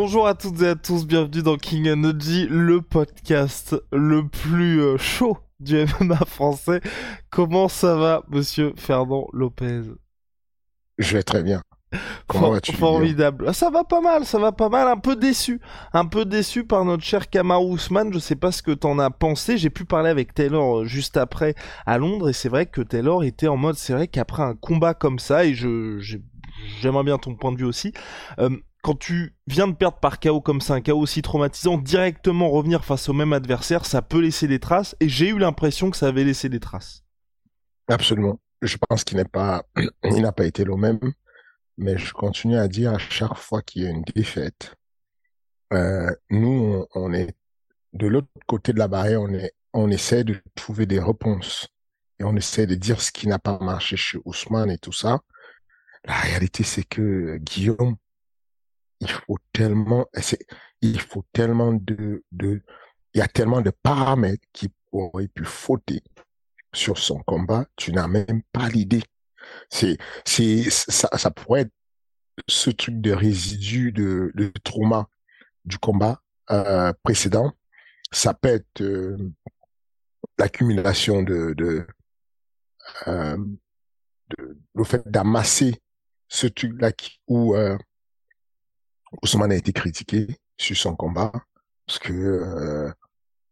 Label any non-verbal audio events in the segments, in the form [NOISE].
Bonjour à toutes et à tous, bienvenue dans King Energy, le podcast le plus euh, chaud du MMA français. Comment ça va, monsieur Fernand Lopez? Je vais très bien. Comment vas-tu Formidable. Ah, ça va pas mal, ça va pas mal. Un peu déçu, un peu déçu par notre cher Kamar Ousmane. Je sais pas ce que t'en as pensé. J'ai pu parler avec Taylor euh, juste après à Londres et c'est vrai que Taylor était en mode, c'est vrai qu'après un combat comme ça et je j'aimerais bien ton point de vue aussi. Euh, quand tu viens de perdre par chaos comme ça, un chaos aussi traumatisant, directement revenir face au même adversaire, ça peut laisser des traces. Et j'ai eu l'impression que ça avait laissé des traces. Absolument. Je pense qu'il n'est pas, [CLEARS THROAT] n'a pas été le même. Mais je continue à dire à chaque fois qu'il y a une défaite, euh, nous, on, est de l'autre côté de la barrière, on est, on essaie de trouver des réponses et on essaie de dire ce qui n'a pas marché chez Ousmane et tout ça. La réalité, c'est que Guillaume, il faut tellement, il faut tellement de, de, il y a tellement de paramètres qui auraient pu fauter sur son combat, tu n'as même pas l'idée. C'est, c'est, ça, ça pourrait être ce truc de résidu de, de trauma du combat euh, précédent. Ça peut être euh, l'accumulation de, de, euh, de, le fait d'amasser ce truc-là où euh, Ousmane a été critiqué sur son combat parce que euh,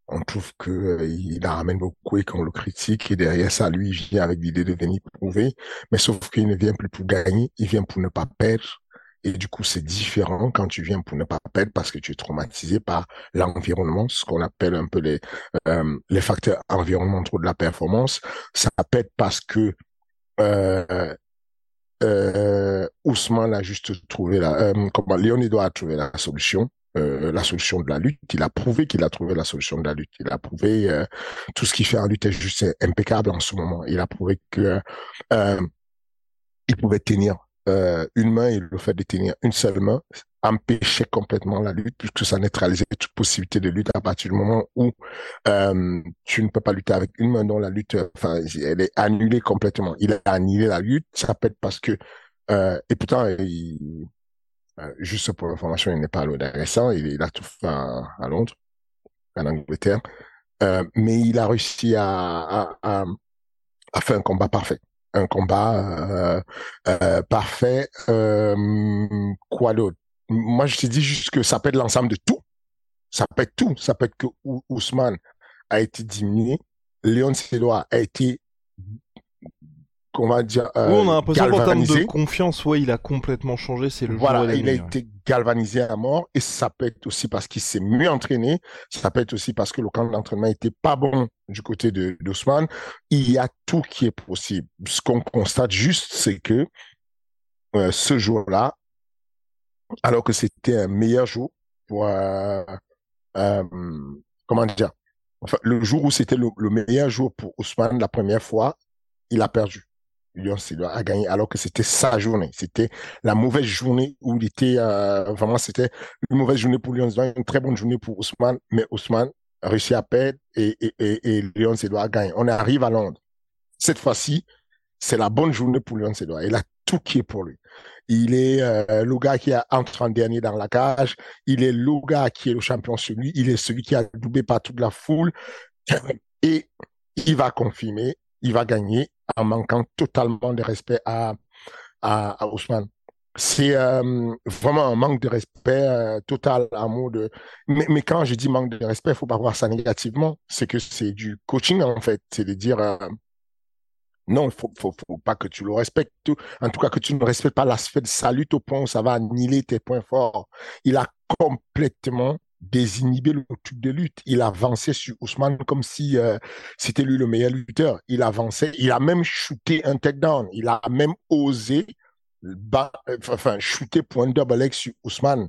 on trouve que euh, il la ramène beaucoup et qu'on le critique. Et derrière ça lui il vient avec l'idée de venir prouver. Mais sauf qu'il ne vient plus pour gagner il vient pour ne pas perdre. Et du coup c'est différent quand tu viens pour ne pas perdre parce que tu es traumatisé par l'environnement ce qu'on appelle un peu les euh, les facteurs environnementaux de la performance. Ça être parce que euh, euh, Ousmane a juste trouvé la, euh, comment, Léonido a trouvé la solution, euh, la solution de la lutte. Il a prouvé qu'il a trouvé la solution de la lutte. Il a prouvé euh, tout ce qu'il fait en lutte est juste impeccable en ce moment. Il a prouvé que euh, il pouvait tenir euh, une main et le fait de tenir une seule main empêchait complètement la lutte puisque ça neutralisait toute possibilité de lutte à partir du moment où euh, tu ne peux pas lutter avec une main. Dont la lutte enfin elle est annulée complètement. Il a annulé la lutte. Ça peut être parce que euh, et pourtant euh, juste pour l'information il n'est pas récent il, il a tout fait à, à Londres en Angleterre. Euh, mais il a réussi à, à, à, à faire un combat parfait un combat euh, euh, parfait. Euh, quoi d'autre? Moi, je te dis juste que ça peut être l'ensemble de tout. Ça peut être tout. Ça peut être que Ousmane a été diminué. Léon Sédois a été qu'on va dire. Euh, oui, on a l'impression qu'en termes de confiance, ouais, il a complètement changé. C'est le voilà, il a été galvanisé à mort. Et ça peut être aussi parce qu'il s'est mieux entraîné. Ça peut être aussi parce que le camp d'entraînement était pas bon du côté de d'Ousmane. Il y a tout qui est possible. Ce qu'on constate juste, c'est que euh, ce jour-là, alors que c'était un meilleur jour pour euh, euh, comment dire. Enfin, le jour où c'était le, le meilleur jour pour Ousmane la première fois, il a perdu. Silva a gagné alors que c'était sa journée. C'était la mauvaise journée où il était, euh, vraiment, c'était une mauvaise journée pour Lyon Silva, une très bonne journée pour Ousmane, mais Ousmane a réussi à perdre et, et, et, Lyon a gagné. On arrive à Londres. Cette fois-ci, c'est la bonne journée pour Lyon Silva. Il a tout qui est pour lui. Il est euh, le gars qui a entré en dernier dans la cage. Il est le gars qui est le champion sur lui. Il est celui qui a doublé par toute la foule. Et il va confirmer, il va gagner en manquant totalement de respect à, à, à Ousmane. C'est euh, vraiment un manque de respect euh, total, amour de. Mais, mais, quand je dis manque de respect, il faut pas voir ça négativement. C'est que c'est du coaching en fait. C'est de dire, euh, Non, il faut, faut, faut, pas que tu le respectes. En tout cas, que tu ne respectes pas l'aspect de sa lutte au point où ça va annihiler tes points forts. Il a complètement désinhibé le truc de lutte. Il avançait sur Ousmane comme si euh, c'était lui le meilleur lutteur. Il avançait. Il a même shooté un takedown. Il a même osé enfin, shooter point double leg sur Ousmane.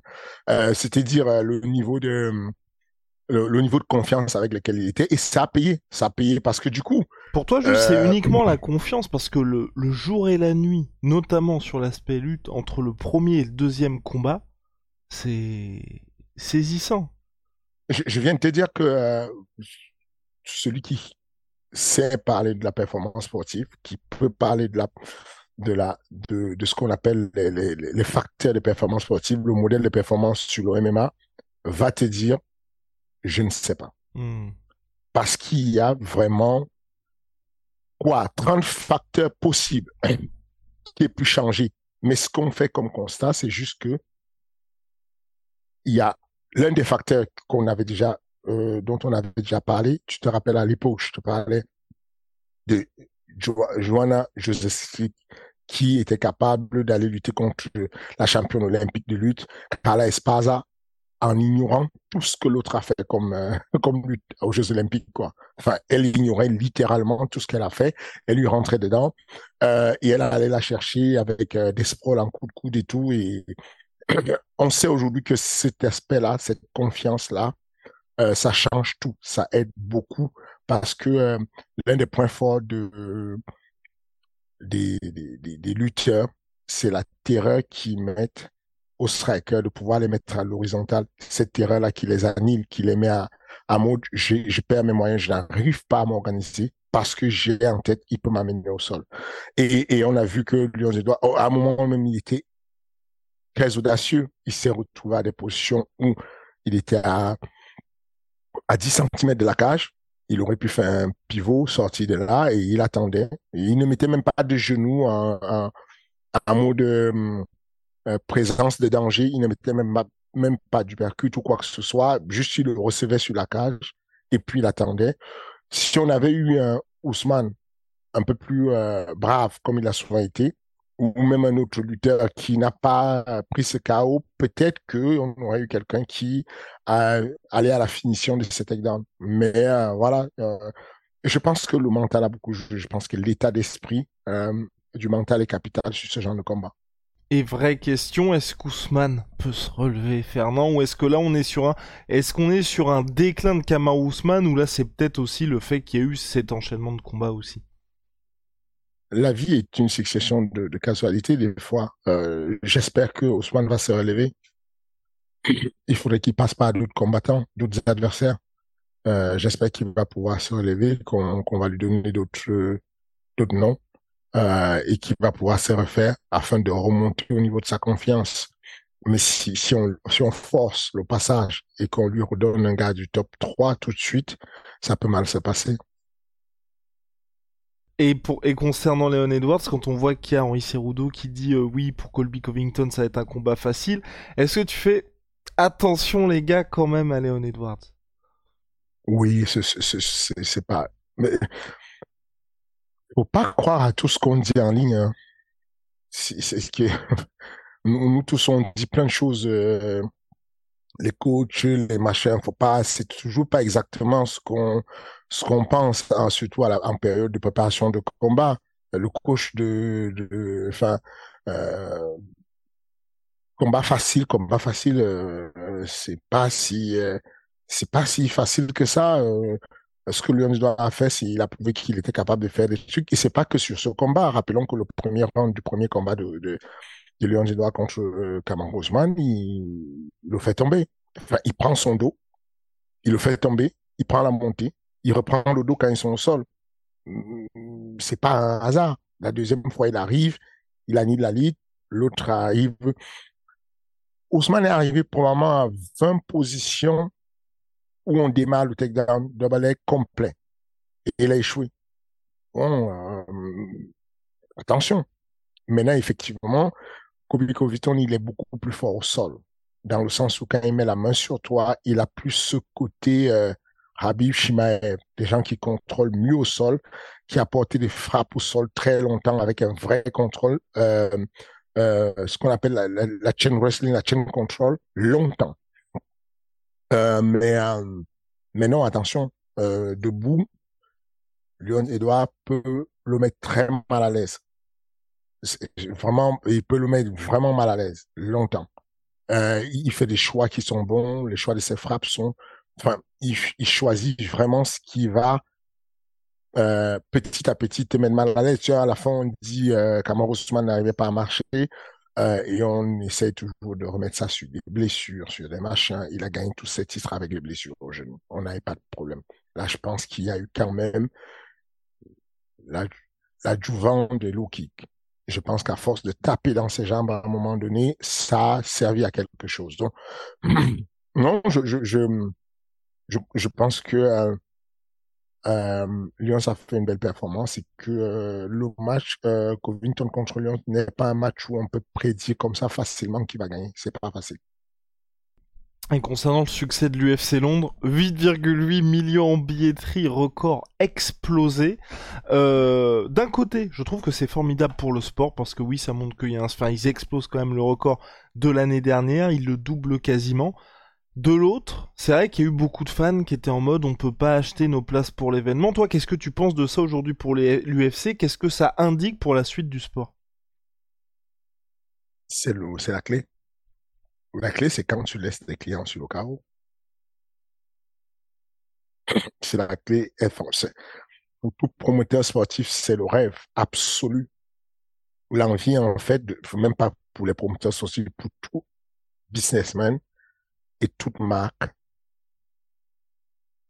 Euh, C'est-à-dire euh, le niveau de le, niveau de confiance avec lequel il était et ça a payé, ça a payé parce que du coup. Pour toi, juste, c'est euh, uniquement la confiance parce que le, le jour et la nuit, notamment sur l'aspect lutte entre le premier et le deuxième combat, c'est saisissant. Je, viens de te dire que euh, celui qui sait parler de la performance sportive, qui peut parler de la de la de, de ce qu'on appelle les, les, les facteurs de performance sportive, le modèle de performance sur le MMA, va te dire je ne sais pas. Hmm. Parce qu'il y a vraiment, quoi, 30 facteurs possibles [CLEARS THROAT] qui aient pu changer. Mais ce qu'on fait comme constat, c'est juste que il y a l'un des facteurs euh, dont on avait déjà parlé. Tu te rappelles à l'époque, je te parlais de Joanna Joseph qui était capable d'aller lutter contre la championne olympique de lutte, Carla Espaza, en ignorant tout ce que l'autre a fait comme, euh, [LAUGHS] comme lutte aux Jeux Olympiques, quoi. Enfin, elle ignorait littéralement tout ce qu'elle a fait. Elle lui rentrait dedans, euh, et elle allait la chercher avec des sprawls en coup de coude et tout. Et [COUGHS] on sait aujourd'hui que cet aspect-là, cette confiance-là, euh, ça change tout. Ça aide beaucoup parce que euh, l'un des points forts de, des, des, des, lutteurs, c'est la terreur qu'ils mettent au striker de pouvoir les mettre à l'horizontale. Cette terreur-là qui les annule, qui les met à, à mode, je perds mes moyens, je n'arrive pas à m'organiser parce que j'ai en tête, il peut m'amener au sol. Et, et on a vu que Lyon Edouard, à un moment même, il était très audacieux. Il s'est retrouvé à des positions où il était à, à 10 cm de la cage. Il aurait pu faire un pivot, sortir de là, et il attendait. il ne mettait même pas de genoux en, en, en mode hum, euh, présence de danger. Il ne mettait même, même pas du percute ou quoi que ce soit. Juste, il le recevait sur la cage et puis il attendait. Si on avait eu un Ousmane un peu plus euh, brave, comme il a souvent été, ou même un autre lutteur qui n'a pas pris ce chaos, peut-être qu'on aurait eu quelqu'un qui allait à la finition de cet takedown. Mais euh, voilà, je pense que le mental a beaucoup joué. Je pense que l'état d'esprit du mental est capital sur ce genre de combat. Et vraie question, est-ce qu'Ousmane peut se relever, Fernand, ou est-ce que là on est sur un, est-ce qu'on est sur un déclin de Kamar Ousmane, ou là c'est peut-être aussi le fait qu'il y a eu cet enchaînement de combats aussi? La vie est une succession de, de casualités des fois. Euh, J'espère que Ousmane va se relever. Il faudrait qu'il passe par d'autres combattants, d'autres adversaires. Euh, J'espère qu'il va pouvoir se relever, qu'on va lui donner d'autres d'autres noms euh, et qui va pouvoir se refaire afin de remonter au niveau de sa confiance. Mais si, on, si on force le passage et qu'on lui redonne un gars du top 3 tout de suite, ça peut mal se passer. Et, pour, et concernant Leon Edwards, quand on voit qu'il y a Henri Cerudo qui dit euh, oui, pour Colby Covington, ça va être un combat facile, est-ce que tu fais attention, les gars, quand même à Leon Edwards? Oui, c'est pas. Mais faut pas croire à tout ce qu'on dit en ligne. Hein. C'est ce que [LAUGHS] nous, tous on dit plein de choses. Euh, les coachs, les machins, faut pas. C'est toujours pas exactement ce qu'on ce qu'on pense, hein, surtout à la, en période de préparation de combat. Le coach de, de enfin. Euh, combat facile, combat facile, euh, c'est pas si euh, c'est pas si facile que ça. Euh, ce que Lyon a fait, c'est qu'il a prouvé qu'il était capable de faire des trucs. Et c'est pas que sur ce combat. Rappelons que le premier round du premier combat de, de, de Lyon contre euh, il, le fait tomber. Enfin, il prend son dos, il le fait tomber, il prend la montée, il reprend le dos quand ils sont au sol. Mm, c'est pas un hasard. La deuxième fois, il arrive, il annule la ligne, l'autre arrive. Ousmane est arrivé probablement à 20 positions où on démarre le takedown de balai complet. Et il a échoué. Bon, euh, attention. Maintenant, effectivement, Kobe il est beaucoup plus fort au sol. Dans le sens où quand il met la main sur toi, il a plus ce côté, euh, Habib Shimaev, des gens qui contrôlent mieux au sol, qui apporté des frappes au sol très longtemps avec un vrai contrôle, euh, euh, ce qu'on appelle la, chain wrestling, la chain control, longtemps. Euh, mais, mais non, attention, debout, Léon Edouard peut le mettre très mal à l'aise. Vraiment, il peut le mettre vraiment mal à l'aise, longtemps. Euh, il fait des choix qui sont bons, les choix de ses frappes sont, enfin, il, choisit vraiment ce qui va euh, petit à petit te mettre mal à l'aise. Tu vois, à la fin, on dit euh, Kamar n'arrivait pas à marcher euh, et on essaie toujours de remettre ça sur des blessures, sur des machins. Il a gagné tous ses titres avec les blessures au genou. On n'avait pas de problème. Là, je pense qu'il y a eu quand même l'adjuvant de low kick je pense qu'à force de taper dans ses jambes à un moment donné, ça a servi à quelque chose. Donc, [CLEARS THROAT] non, je, je, je, je, pense que euh, euh, Lyon a fait une belle performance et que euh, le match euh, Covington contre Lyon n'est pas un match où on peut prédire comme ça facilement qui va gagner. C'est pas facile. Et concernant le succès de l'UFC Londres, 8,8 millions en billetterie, record explosé. Euh, D'un côté, je trouve que c'est formidable pour le sport parce que oui, ça montre qu'il y a un, enfin, ils explosent quand même le record de l'année dernière, ils le doublent quasiment. De l'autre, c'est vrai qu'il y a eu beaucoup de fans qui étaient en mode on peut pas acheter nos places pour l'événement. Toi, qu'est-ce que tu penses de ça aujourd'hui pour l'UFC Qu'est-ce que ça indique pour la suite du sport? C'est la clé. La clé, c'est quand tu laisses tes clients sur le carreau. C'est la clé. Pour tout promoteur sportif, c'est le rêve absolu. L'envie, en fait, même pas pour les promoteurs sportifs, pour tout businessman et toute marque.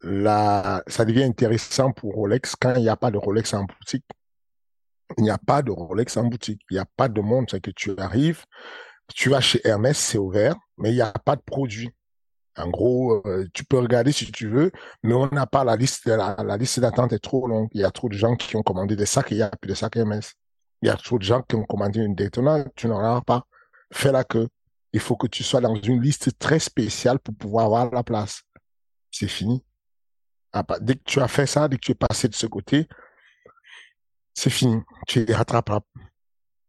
Là, ça devient intéressant pour Rolex quand il n'y a pas de Rolex en boutique. Il n'y a pas de Rolex en boutique. Il n'y a pas de monde. C'est que tu arrives, tu vas chez Hermès, c'est ouvert, mais il n'y a pas de produit. En gros, euh, tu peux regarder si tu veux, mais on n'a pas la liste. La, liste d'attente est trop longue. Il y a trop de gens qui ont commandé des sacs et il n'y a plus de sacs Hermès. Il y a trop de gens qui ont commandé une Daytona, tu n'en as pas. Fais la queue. Il faut que tu sois dans une liste très spéciale pour pouvoir avoir la place. C'est fini. Ah, bah, dès que tu as fait ça, dès que tu es passé de ce côté, c'est fini. Tu es rattrapable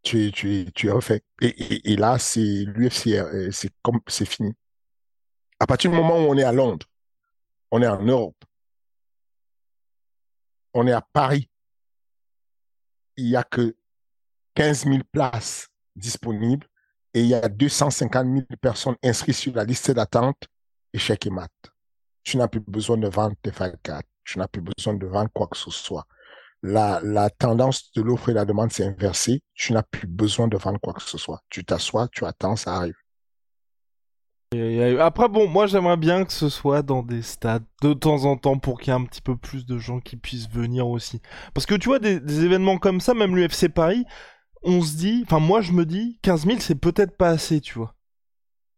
tu, tu, tu es refait. Et, et, là, c'est l'UFC, euh, c'est comme, c'est fini. À partir du moment où on est à Londres, on est en Europe, on est à Paris, il n'y a que 15 000 places disponibles et il y a 250 000 personnes inscrites sur la liste d'attente, échec et mat. Tu n'as plus besoin de vendre tes 4 tu n'as plus besoin de vendre quoi que ce soit la, la tendance de l'offre et la demande s'est inversée. Tu n'as plus besoin de vendre quoi que ce soit. Tu t'assois, tu attends, ça arrive. après, bon, moi j'aimerais bien que ce soit dans des stades de temps en temps pour qu'il y ait un petit peu plus de gens qui puissent venir aussi. Parce que tu vois, des, événements comme ça, même l'UFC Paris, on se dit, enfin moi je me dis, 15 000 c'est peut-être pas assez, tu vois.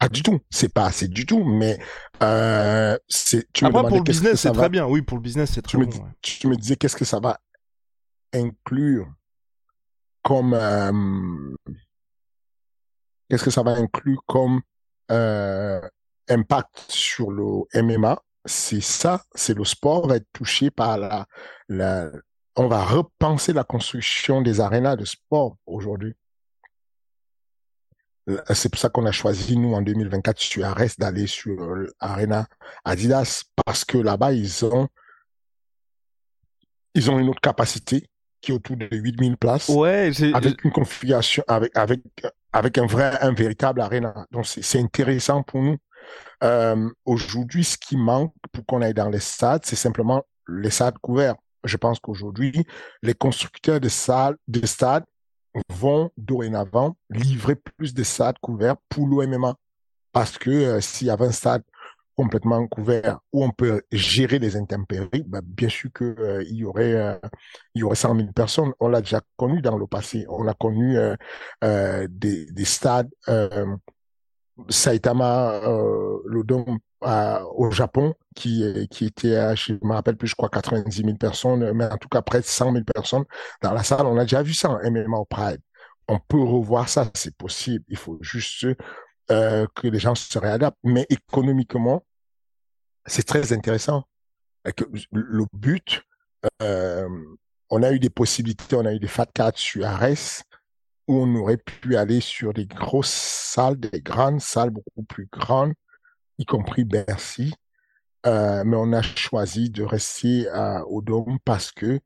Ah du tout, c'est pas assez du tout, mais euh, c'est. Après pour le business c'est très bien, oui pour le business c'est très tu bon. Me, Tu me disais qu'est-ce que ça va inclure comme euh, qu'est-ce que ça va inclure comme euh, impact sur le MMA c'est ça c'est le sport va être touché par la, on va repenser la construction des arénas de sport aujourd'hui. C'est pour ça qu'on a choisi, nous, en 2024, tu arrêtes d'aller sur l'Arena Adidas, parce que là-bas, ils ont, ils ont une autre capacité qui est autour de 8000 places. Ouais, avec une configuration, avec, avec, avec un vrai, un véritable arena. Donc, c'est intéressant pour nous. Euh, Aujourd'hui, ce qui manque pour qu'on aille dans les stades, c'est simplement les stades couverts. Je pense qu'aujourd'hui, les constructeurs de salles, de stades vont dorénavant livrer plus de stades couverts pour l'OMMA. Parce que euh, s'il y avait un stade complètement couvert où on peut gérer les intempéries, bah, bien sûr qu'il euh, y aurait euh, il y aurait 100 000 personnes. On l'a déjà connu dans le passé. On a connu euh, euh des, des, stades Saitama, le dôme au Japon, qui, qui était, je me rappelle plus, je crois 90 000 personnes, mais en tout cas près de 100 000 personnes dans la salle. On a déjà vu ça en MMA au Pride. On peut revoir ça, c'est possible. Il faut juste que les gens se réadaptent. Mais économiquement, c'est très intéressant. le but, on a eu des possibilités, on a eu des fat cards sur Ares où on aurait pu aller sur des grosses salles, des grandes salles beaucoup plus grandes, y compris Bercy. Mais on a choisi de rester au Dôme parce que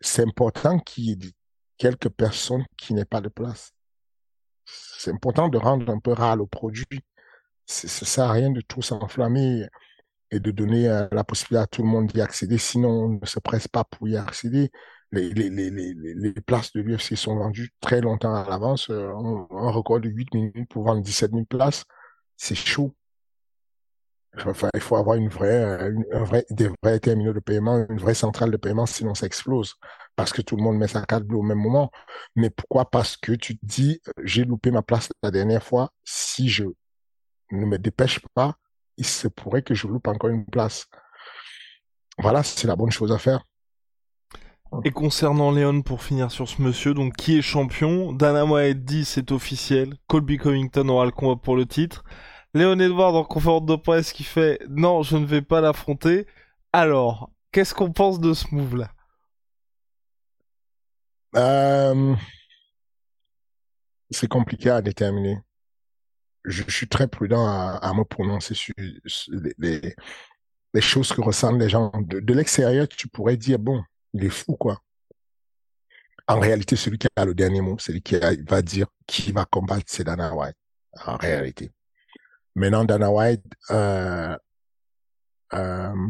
c'est important qu'il y ait quelques personnes qui n'aient pas de place. C'est important de rendre un peu rare le produit. Ça à rien de tout s'enflammer et de donner euh, la possibilité à tout le monde d'y accéder. Sinon, on ne se presse pas pour y accéder. Les, places de l'UFC sont vendues très longtemps à l'avance. Euh, un, record de 8 minutes pour vendre 17 000 places, c'est chaud. Enfin, il faut avoir une vraie, euh, un vrai, des vrais terminaux de paiement, une vraie centrale de paiement, sinon ça explose. Parce que tout le monde met sa carte bleue au même moment. Mais pourquoi? Parce que tu te dis, j'ai loupé ma place la dernière fois. Si je ne me dépêche pas, il se pourrait que je loupe encore une place. Voilà, c'est la bonne chose à faire. Et concernant Léon, pour finir sur ce monsieur, donc qui est champion Dana White dit c'est officiel, Colby Covington aura le combat pour le titre. Léon Edward en conférence de presse qui fait non, je ne vais pas l'affronter. Alors, qu'est-ce qu'on pense de ce move-là? Euh, C'est compliqué à déterminer je, suis très prudent à, me prononcer sur, les, les, choses que ressentent les gens. De, l'extérieur, tu pourrais dire, bon, il est fou, quoi. En réalité, celui qui a le dernier mot, celui qui va dire qui va combattre, c'est Dana White. En réalité. Maintenant, Dana White euh, euh,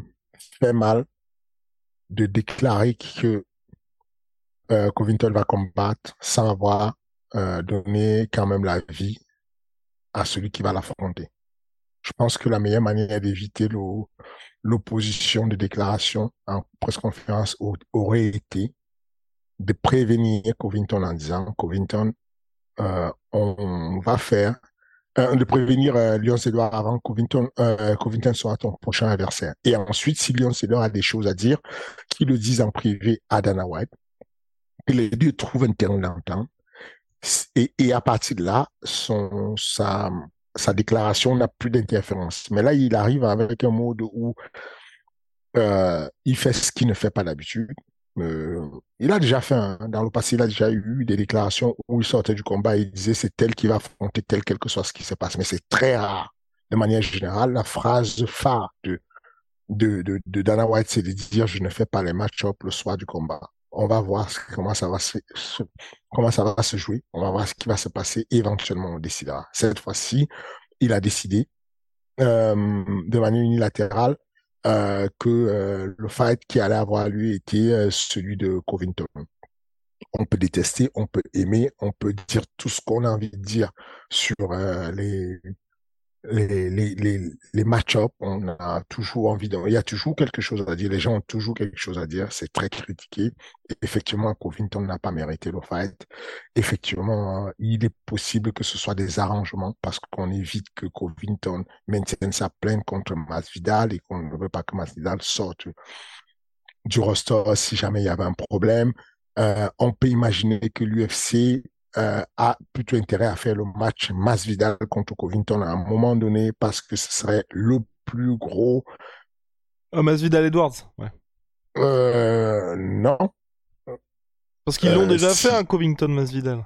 fait mal de déclarer que euh, Covington va combattre sans avoir euh, donné quand même la vie à celui qui va l'affronter. Je pense que la meilleure manière d'éviter l'opposition de déclaration en presse-conférence aurait été de prévenir Covington en disant Covington, euh, on va faire euh, de prévenir euh, Lyon Cédor avant Covington, euh, Covington soit ton prochain adversaire. Et ensuite, si Lyon Cédor a des choses à dire, qu'il le dise en privé à Dana White, que les deux trouvent un terrain d'entente et, à partir de là, sa, déclaration n'a plus d'interférence. Mais là, il arrive avec un mode où euh, il fait ce qu'il ne fait pas d'habitude. Euh, il a déjà fait, dans le passé, il a déjà eu des déclarations où il sortait du combat et il disait c'est tel qui va affronter tel, quel que soit ce qui se passe. Mais c'est très rare. De manière générale, la phrase phare de, de Dana White, c'est de dire je ne fais pas les match-up le soir du combat on va voir comment ça va se, jouer. On va voir ce qui va se passer. Éventuellement, on décidera. Cette fois-ci, il a décidé euh, de manière unilatérale euh, que euh, le fight qui allait avoir lui était celui de Covington. On peut détester, on peut aimer, on peut dire tout ce qu'on a envie de dire sur les les, les, les, les match-up, on a toujours envie de, il y a toujours quelque chose à dire, les gens ont toujours quelque chose à dire, c'est très critiqué. Effectivement, Covington n'a pas mérité le fight. Effectivement, il est possible que ce soit des arrangements parce qu'on évite que Covington maintienne sa plainte contre Masvidal et qu'on ne veut pas que Masvidal sorte du roster si jamais il y avait un problème. Euh, on peut imaginer que l'UFC euh, a plutôt intérêt à faire le match Masvidal contre Covington à un moment donné parce que ce serait le plus gros. Oh, Masvidal Edwards, ouais. Euh, non. Parce qu'ils l'ont euh, déjà fait un Covington Masvidal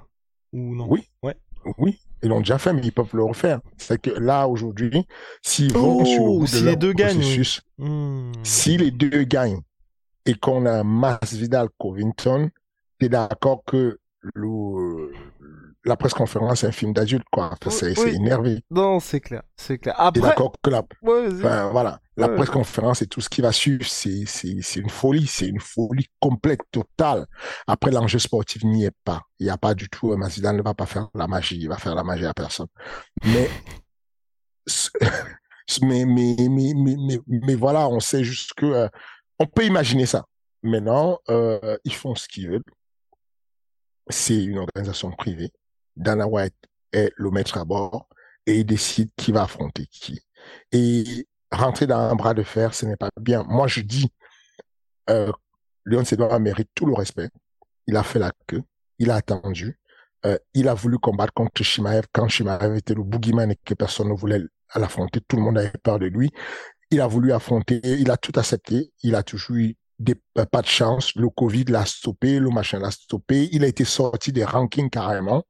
ou non? Oui. Ouais. Oui, ils l'ont déjà fait, mais ils peuvent le refaire. C'est que là aujourd'hui, s'ils vont sur le oh, si les deux gagnent, hmm. si les deux gagnent et qu'on a Masvidal Covington, t'es d'accord que le, la presse conférence est un film d'adulte, quoi. c'est énervé. Non, c'est clair, c'est clair. Après... d'accord que la, voilà, la presse conférence et tout ce qui va suivre, c'est, c'est, c'est une folie, c'est une folie complète, totale. Après, l'enjeu sportif n'y est pas. Il n'y a pas du tout, Mazidane ne va pas faire la magie, il va faire la magie à personne. [LAUGHS] Mais, mais, mais, mais, mais, mais, voilà, on sait juste que, euh, on peut imaginer ça. Maintenant, euh, ils font ce qu'ils veulent c'est une organisation privée. Dana White est le maître à bord et il décide qui va affronter qui. Et rentrer dans un bras de fer, ce n'est pas bien. Moi, je dis, euh, Léon Sédouard mérite tout le respect. Il a fait la queue, il a attendu, euh, il a voulu combattre contre Shimaev quand Shimaev était le boogeyman et que personne ne voulait l'affronter. Tout le monde avait peur de lui. il a voulu affronter, il a tout accepté, il a toujours eu euh, pas de chance, le Covid l'a stoppé, le machin l'a stoppé, il a été sorti des rankings carrément.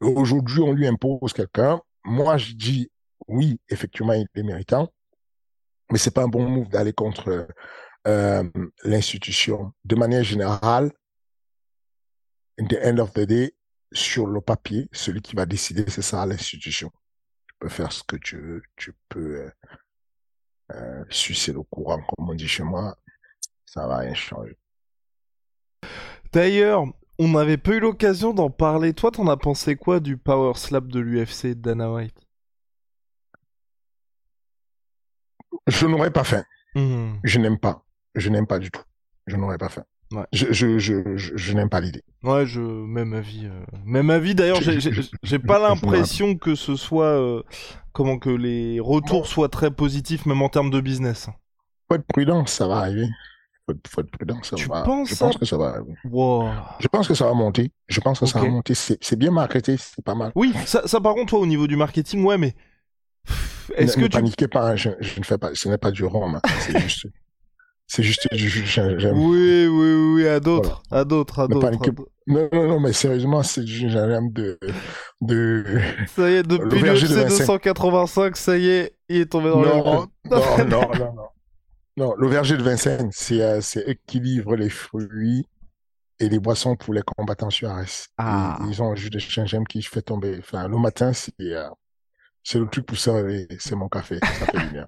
Aujourd'hui, on lui impose quelqu'un. Moi, je dis, oui, effectivement, il est méritant, mais c'est pas un bon move d'aller contre euh, l'institution. De manière générale, in the end of the day, sur le papier, celui qui va décider, c'est ça, l'institution. Tu peux faire ce que tu veux, tu peux euh, euh, sucer le courant, comme on dit chez moi, ça va rien changer. D'ailleurs, on n'avait pas eu l'occasion d'en parler. Toi, t'en as pensé quoi du Power Slap de l'UFC Dana White? Je n'aurais pas fait. Hmm. Je n'aime pas. Je n'aime pas du tout. Je n'aurais pas fait. Ouais. Je, je, je, je, je n'aime pas l'idée. Ouais, je même avis. Euh... Même avis. D'ailleurs, j'ai pas [LAUGHS] l'impression que ce soit euh, comment que les retours soient très positifs, même en termes de business. Faut être prudent, ça va arriver. Faut, faut être prudent, ça Tu va. penses je pense que ça va. Wow. Je pense que ça va monter. Je pense que ça va monter. C'est bien marketé, c'est pas mal. Oui, ça, ça par contre, toi, au niveau du marketing, ouais, mais est-ce que ne tu paniquez pas, je, je ne fais pas, ce n'est pas du rhum, hein. c'est [LAUGHS] juste, c'est juste. Oui, oui, oui, oui, à d'autres, à d'autres, à d'autres. paniquez à d'autres. Non, non, non, mais sérieusement, c'est du jus de de, Ça y est, depuis Le Vincennes. 285, ça y est, il est tombé dans le non, [LAUGHS] non, non, non. Non, le verger de Vincennes, c'est, euh, c'est eux qui livrent les fruits et les boissons pour les combattants sur Arès. Ah. Ils, ils ont un jus de gingembre qui fait tomber. Enfin, le matin, c'est, euh, le truc pour se réveiller. C'est mon café. Ça fait du bien.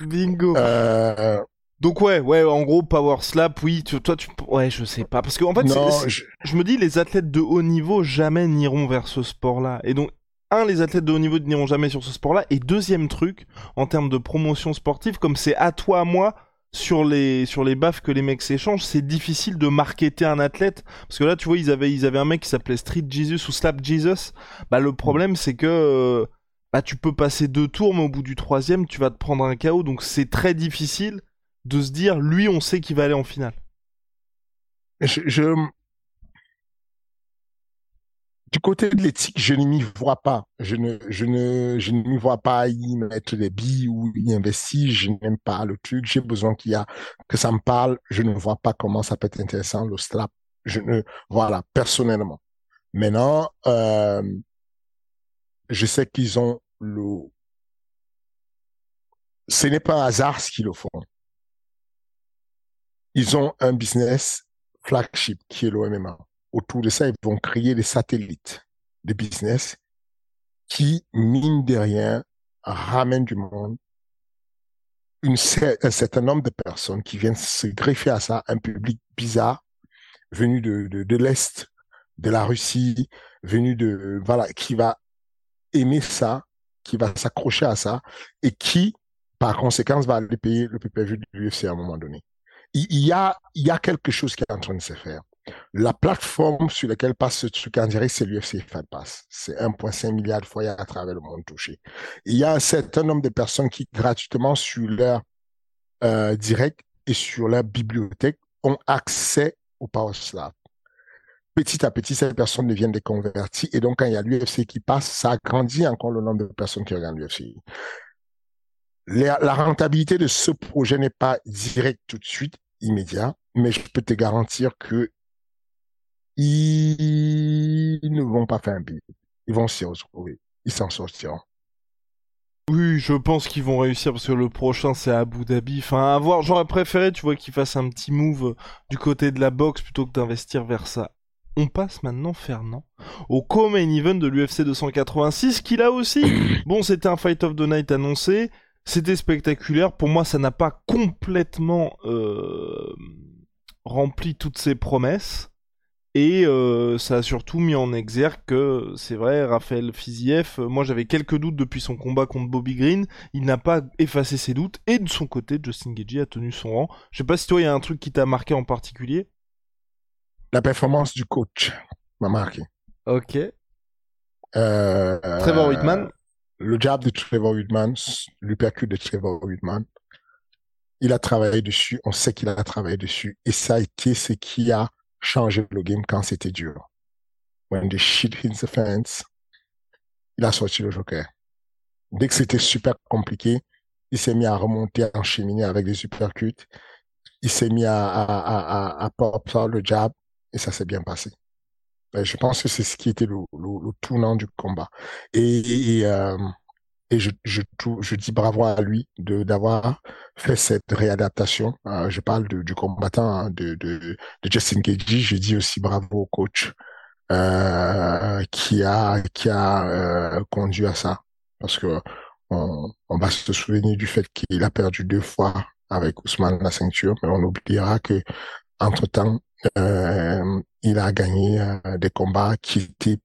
[LAUGHS] Bingo. Euh, Donc ouais, ouais, en gros, Power Slap, oui, tu- toi, tu... Ouais, je sais pas, parce que en fait, non, je, je me dis, les athlètes de haut niveau jamais n'iront vers ce sport-là. Et donc, un, les athlètes de haut niveau n'iront jamais sur ce sport-là. Et deuxième truc, en termes de promotion sportive, comme c'est à toi, à moi, sur les, sur les baffes que les mecs s'échangent, c'est difficile de marketer un athlète. Parce que là, tu vois, ils avaient, ils avaient un mec qui s'appelait Street Jesus ou Slap Jesus. Bah, le problème, c'est que, euh, bah, tu peux passer deux tours, mais au bout du troisième, tu vas te prendre un KO. Donc, c'est très difficile de se dire, lui, on sait qu'il va aller en finale. je, je- du côté de l'éthique, je ne m'y vois pas. Je ne, je ne, je ne m'y vois pas y mettre des billes ou y investir. Je n'aime pas le truc. J'ai besoin qu'il y a, que ça me parle. Je ne vois pas comment ça peut être intéressant, le slap. Je ne, voilà, personnellement. Maintenant, euh, je sais qu'ils ont le, ce n'est pas un hasard ce qu'ils le font. Ils ont un business flagship qui est l'OMMA. Autour de ça, ils vont créer des satellites de business qui, mine de rien, ramènent du monde, un certain nombre de personnes qui viennent se greffer à ça, un public bizarre, venu de, l'Est, de la Russie, venu de, voilà, qui va aimer ça, qui va s'accrocher à ça, et qui, par conséquence, va aller payer le PPV de l'UFC à un moment donné. Il y a, il y a quelque chose qui est en train de se faire. La plateforme sur laquelle passe ce truc en direct, c'est l'UFC Fight Pass. C'est 1,5 milliard de foyers à travers le monde touché. Il y a un certain nombre de personnes qui, gratuitement, sur leur euh, direct et sur leur bibliothèque, ont accès au Power. Petit à petit, ces personnes deviennent des convertis. Et donc, quand il y a l'UFC qui passe, ça agrandit encore le nombre de personnes qui regardent l'UFC. La, la rentabilité de ce projet n'est pas directe tout de suite, immédiat, mais je peux te garantir que ils ne vont pas faire un billet. Ils vont s'y retrouver. Ils s'en sortiront. Oui, je pense qu'ils vont réussir parce que le prochain c'est à Abu Dhabi. Enfin, à voir. J'aurais préféré, tu vois, qu'ils fassent un petit move du côté de la boxe plutôt que d'investir vers ça. On passe maintenant, Fernand, au co-main event de l'UFC 286, qui là aussi, [COUGHS] bon, c'était un Fight of the Night annoncé, c'était spectaculaire. Pour moi, ça n'a pas complètement euh, rempli toutes ses promesses. Et euh, ça a surtout mis en exergue que, c'est vrai, Raphaël Fiziev, euh, moi j'avais quelques doutes depuis son combat contre Bobby Green, il n'a pas effacé ses doutes, et de son côté, Justin Gagey a tenu son rang. Je sais pas si toi, il y a un truc qui t'a marqué en particulier. La performance du coach m'a marqué. Ok. Euh, Trevor Whitman. Le jab de Trevor Whitman, l'uppercut de Trevor Whitman, il a travaillé dessus, on sait qu'il a travaillé dessus, et ça a été ce qui a changé le game quand c'était dur. When the shit hits the fence, il a sorti le joker. Dès que c'était super compliqué, il s'est mis à remonter, à enchaîner avec des uppercuts. Il s'est mis à, à, à, à le jab et ça s'est bien passé. Ben, je pense que c'est ce qui était le, le, tournant du combat. Et, euh, et je, je, je, dis bravo à lui de d'avoir fait cette réadaptation. Euh, je parle de, du combattant hein, de, de, de Justin Gagey. Je dis aussi bravo au coach euh, qui a qui a euh, conduit à ça. Parce que on, on va se souvenir du fait qu'il a perdu deux fois avec Ousmane la ceinture, mais on oubliera que entre temps euh, il a gagné euh, des combats qui étaient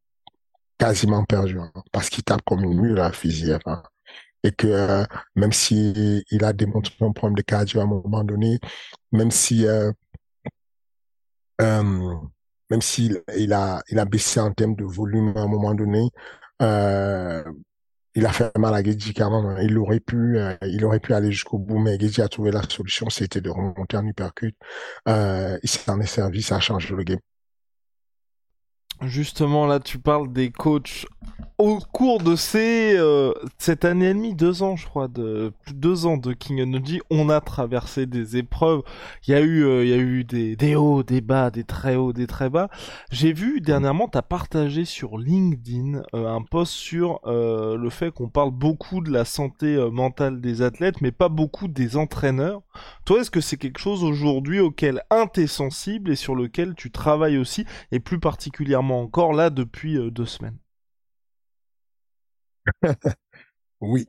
quasiment perdus hein, parce qu'il tape comme une mule à Fiziev. Hein, et que euh, même si il a démontré un problème de cardio à un moment donné, même si euh, même s'il il a il a baissé en termes de volume à un moment donné, il a fait mal à Gedji carrément. Il aurait pu, il aurait pu aller jusqu'au bout, mais Gedji a trouvé la solution, c'était de remonter en hypercute. Euh, il s'en est servi, ça a changé le game. Justement, là, tu parles des coachs. Au cours de ces euh, cette année et demie, deux ans, je crois, de deux ans de King Energy, on a traversé des épreuves. Il y a eu, euh, des, hauts, des bas, des très hauts, des très bas. J'ai vu dernièrement, tu as partagé sur LinkedIn euh, un post sur le fait qu'on parle beaucoup de la santé mentale des athlètes, mais pas beaucoup des entraîneurs. Toi, est-ce que c'est quelque chose aujourd'hui auquel un t'es sensible et sur lequel tu travailles aussi, et plus particulièrement encore là depuis deux semaines? Oui.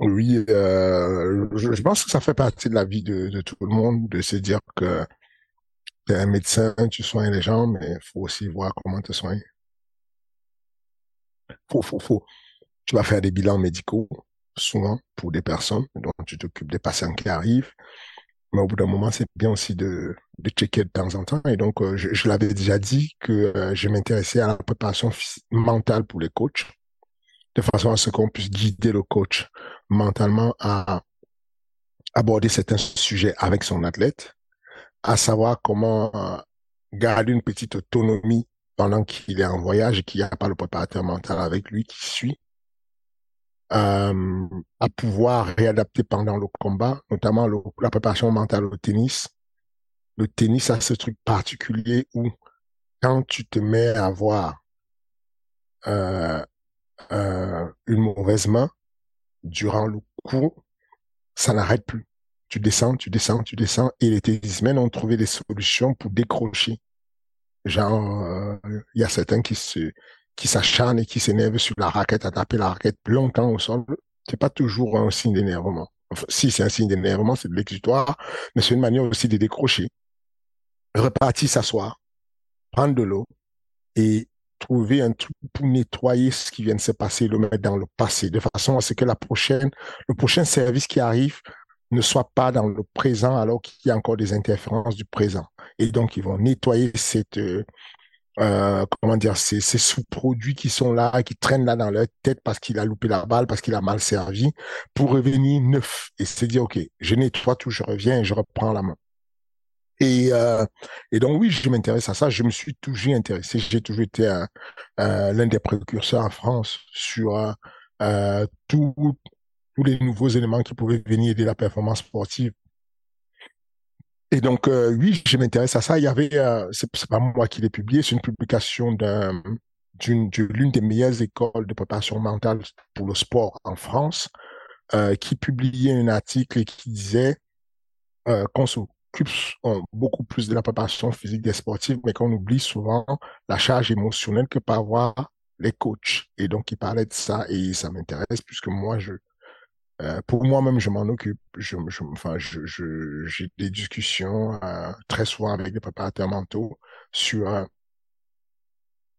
Oui, euh, je, pense que ça fait partie de la vie de, tout le monde de se dire que tu es un médecin, tu soignes les gens, mais il faut aussi voir comment te soigner. Faut, faut, faut. Tu vas faire des bilans médicaux, souvent, pour des personnes, dont tu t'occupes des patients qui arrivent. Mais au bout d'un moment, c'est bien aussi de, checker de temps en temps. Et donc, euh, je, l'avais déjà dit que euh, je m'intéressais à la préparation mentale pour les coachs, de façon à ce qu'on puisse guider le coach mentalement à aborder certains sujets avec son athlète, à savoir comment euh, garder une petite autonomie pendant qu'il est en voyage et qu'il n'y a pas le préparateur mental avec lui qui suit, euh, à pouvoir réadapter pendant le combat, notamment la préparation mentale au tennis. Le tennis a ce truc particulier où quand tu te mets à voir euh, euh, une mauvaise main durant le coup, ça n'arrête plus. Tu descends, tu descends, tu descends, et les tennismen ont trouvé des solutions pour décrocher. Genre, euh, il y a certains qui se qui s'acharne et qui s'énerve sur la raquette, à taper la raquette longtemps au sol, c'est pas toujours un signe d'énervement. Enfin, si c'est un signe d'énervement, c'est de l'exutoire, mais c'est une manière aussi de décrocher. Repartir s'asseoir, prendre de l'eau et trouver un truc pour nettoyer ce qui vient de se passer, le mettre dans le passé, de façon à ce que la prochaine, le prochain service qui arrive ne soit pas dans le présent alors qu'il y a encore des interférences du présent. Et donc, ils vont nettoyer euh, euh, ces sous-produits qui sont là, qui traînent là dans leur tête parce qu'il a loupé la balle, parce qu'il a mal servi, pour revenir neuf et se dire, OK, je nettoie tout, je reviens et je reprends la main. Et, euh, et donc oui, je m'intéresse à ça. Je me suis toujours intéressé. J'ai toujours été euh, l'un des précurseurs en France sur euh, tous les nouveaux éléments qui pouvaient venir aider la performance sportive et donc, euh, oui, je m'intéresse à ça. Il y avait, euh, c'est pas moi qui l'ai publié, c'est une publication d'un, d'une, l'une des meilleures écoles de préparation mentale pour le sport en France, euh, qui publiait un article qui disait euh, qu'on s'occupe beaucoup plus de la préparation physique des sportifs, mais qu'on oublie souvent la charge émotionnelle que peuvent avoir les coachs. Et donc, il parlait de ça et ça m'intéresse puisque moi, je, euh, pour moi-même, je m'en occupe. Je, je, enfin, je, je, j'ai des discussions euh, très souvent avec des préparateurs mentaux sur euh,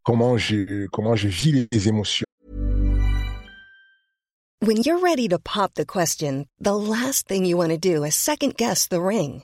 comment je comment je vis les émotions. When you're ready to pop the question, the last thing you want to do is second guess the ring.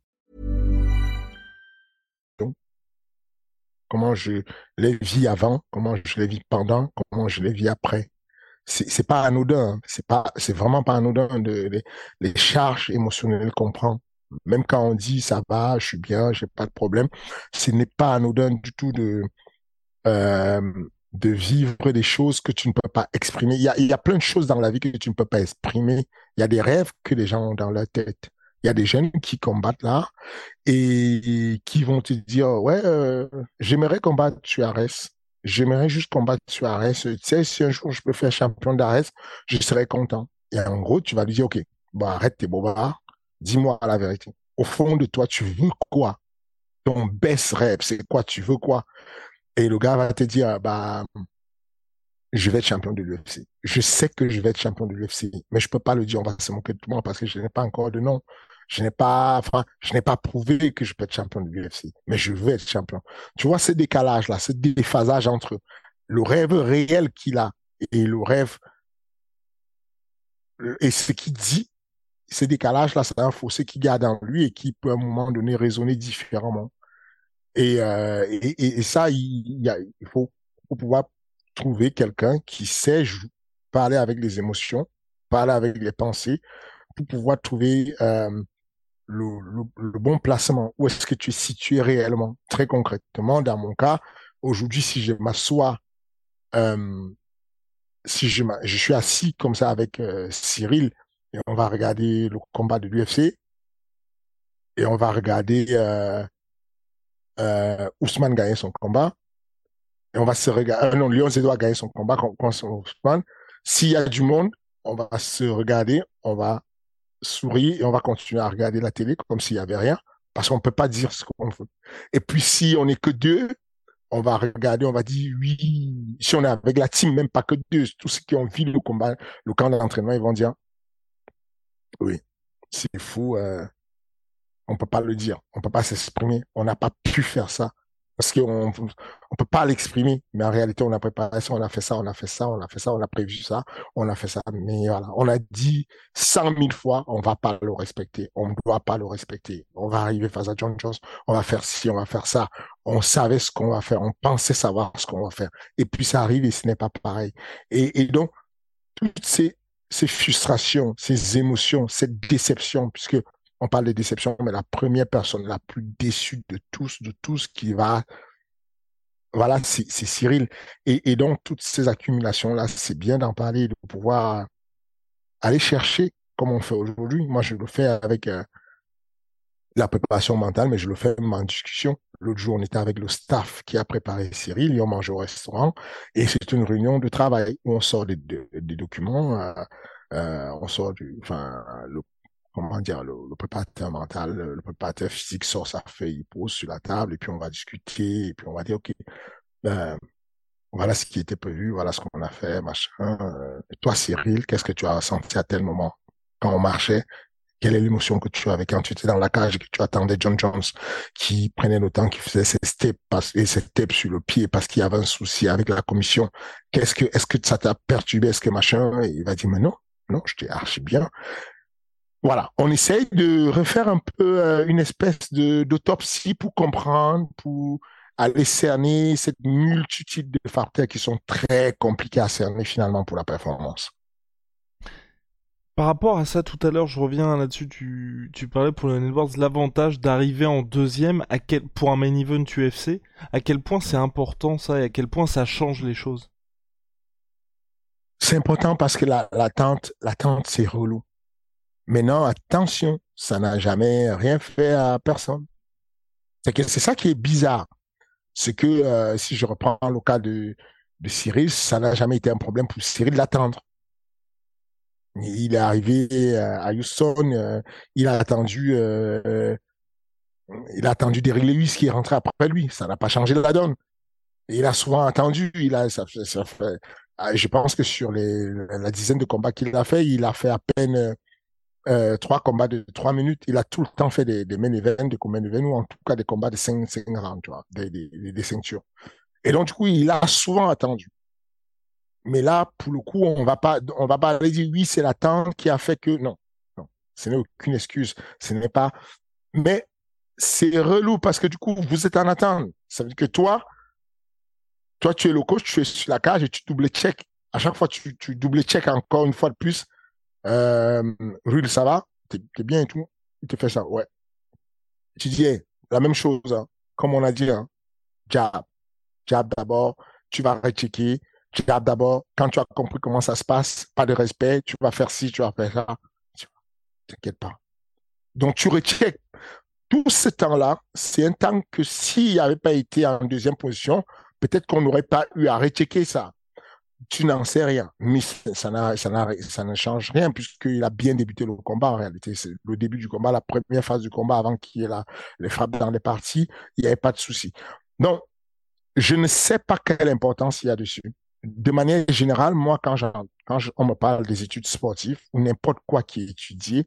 Comment je les vis avant, comment je les vis pendant, comment je les vis après. C'est pas anodin, hein. c'est pas, c'est vraiment pas anodin de les, charges émotionnelles qu'on prend. Même quand on dit ça va, je suis bien, j'ai pas de problème, ce n'est pas anodin du tout de euh, de vivre des choses que tu ne peux pas exprimer. Il y a plein de choses dans la vie que tu ne peux pas exprimer. Il y a des rêves que les gens ont dans leur tête. Il y a des jeunes qui combattent là et qui vont te dire, ouais, euh, j'aimerais combattre Suarez. J'aimerais juste combattre Suarez. Tu sais, si un jour je peux faire champion d'Arès, je serais content. Et en gros, tu vas lui dire, OK, arrête tes bobards. Dis-moi la vérité. Au fond de toi, tu veux quoi? Ton best rêve, c'est quoi? Tu veux quoi? Et le gars va te dire, bah, je vais être champion de l'UFC. Je sais que je vais être champion de l'UFC, mais je peux pas le dire, on va se moquer de moi parce que je n'ai pas encore de nom. Je n'ai pas, enfin, je n'ai pas prouvé que je peux être champion de l'UFC, mais je veux être champion. Tu vois, ce décalage-là, ce déphasage entre le rêve réel qu'il a et le rêve et ce qu'il dit, ce décalage-là, c'est un fossé qu'il garde en lui et qui peut à un moment donné résonner différemment. Et, euh, et, et, ça, il, il faut, pouvoir trouver quelqu'un qui sait parler avec les émotions, parler avec les pensées, pour pouvoir trouver euh, le, bon placement. Où est-ce que tu es situé réellement, très concrètement. Dans mon cas, aujourd'hui, si je m'assois, euh, si je, je suis assis comme ça avec euh, Cyril, et on va regarder le combat de l'UFC, et on va regarder euh, euh, Ousmane gagner son combat, et on va se regarder. Non, Lyon doit gagner son combat contre Ousmane. S'il y a du monde, on va se regarder, on va sourire et on va continuer à regarder la télé comme s'il y avait rien, parce qu'on peut pas dire ce qu'on veut. Et puis si on est que deux, on va regarder, on va dire oui. Si on est avec la team, même pas que deux, tous ceux qui ont vu le combat, le camp d'entraînement, ils vont dire oui, c'est fou. Euh, on peut pas le dire, on peut pas s'exprimer, on n'a pas pu faire ça parce qu'on on peut pas l'exprimer, mais en réalité, on a préparé ça, on a fait ça, on a fait ça, on a fait ça, on a prévu ça, on a fait ça. Mais voilà, on a dit cent mille fois, on va pas le respecter, on ne doit pas le respecter. On va arriver face à John Jones, on va faire ci, on va faire ça. On savait ce qu'on va faire, on pensait savoir ce qu'on va faire. Et puis ça arrive et ce n'est pas pareil. Et, et donc, toutes ces, ces frustrations, ces émotions, cette déception, puisque on parle de déception, mais la première personne la plus déçue de tous, de tous qui va, voilà, c'est Cyril. Et, donc, toutes ces accumulations-là, c'est bien d'en parler, de pouvoir aller chercher comme on fait aujourd'hui. Moi, je le fais avec euh, la préparation mentale, mais je le fais même en discussion. L'autre jour, on était avec le staff qui a préparé Cyril, et on mange au restaurant, et c'est une réunion de travail où on sort des, documents, euh, euh, on sort du, enfin, le comment dire, le, le, préparateur mental, le, préparateur physique sort sa feuille, il pose sur la table, et puis on va discuter, et puis on va dire, OK, ben, voilà ce qui était prévu, voilà ce qu'on a fait, machin. Euh, toi, Cyril, qu'est-ce que tu as ressenti à tel moment quand on marchait? Quelle est l'émotion que tu avais quand tu étais dans la cage et que tu attendais John Jones qui prenait le temps, qui faisait ses steps et ses steps sur le pied parce qu'il y avait un souci avec la commission? Qu'est-ce que, est-ce que ça t'a perturbé? Est-ce que machin? Et il va dire, mais non, non, j'étais archi bien voilà, on essaye de refaire un peu euh, une espèce de d'autopsie pour comprendre, pour aller cerner cette multitude de facteurs qui sont très compliqués à cerner finalement pour la performance. Par rapport à ça, tout à l'heure, je reviens là-dessus, tu, tu parlais pour le Edwards, l'avantage d'arriver en deuxième à quel, pour un main event UFC, à quel point c'est important ça et à quel point ça change les choses? C'est important parce que l'attente, la, l'attente c'est relou. Maintenant, attention, ça n'a jamais rien fait à personne. C'est que c'est ça qui est bizarre. C'est que euh, si je reprends le cas de, Cyril, ça n'a jamais été un problème pour Cyril d'attendre. Il est arrivé euh, à Houston, euh, il a attendu, il a attendu Derrick Lewis qui est rentré après lui. Ça n'a pas changé la donne. Il a souvent attendu. Il a, je pense que sur la dizaine de combats qu'il a fait, il a fait à peine euh, trois combats de trois minutes, il a tout le temps fait des, des main events, des main events, ou en tout cas des combats de cinq, cinq rounds, tu vois, des, des, ceintures. Et donc, du coup, il a souvent attendu. Mais là, pour le coup, on va pas, on va pas aller dire oui, c'est l'attente qui a fait que, non, non, ce n'est aucune excuse. Ce n'est pas, mais c'est relou parce que du coup, vous êtes en attente. Ça veut dire que toi, toi, tu es le coach, tu es sur la cage et tu double check. À chaque fois, tu, tu double check encore une fois de plus. Euh, ça va? T'es es bien et tout? Il te fait ça, ouais. Tu dis, la même chose, hein. comme on a dit, hein. jab. Jab d'abord, tu vas rechecker. Jab d'abord, quand tu as compris comment ça se passe, pas de respect, tu vas faire ci, tu vas faire ça. T'inquiète pas. Donc, tu recheck. Tout ce temps-là, c'est un temps que s'il avait pas été en deuxième position, peut-être qu'on n'aurait pas eu à rechecker ça. Tu n'en sais rien. Mais ça, ne change rien puisqu'il a bien débuté le combat en réalité. C'est le début du combat, la première phase du combat avant qu'il y ait les frappes dans les parties. Il n'y avait pas de souci. Donc, je ne sais pas quelle importance il y a dessus. De manière générale, moi, quand, quand on me parle des études sportives ou n'importe quoi qui est étudié,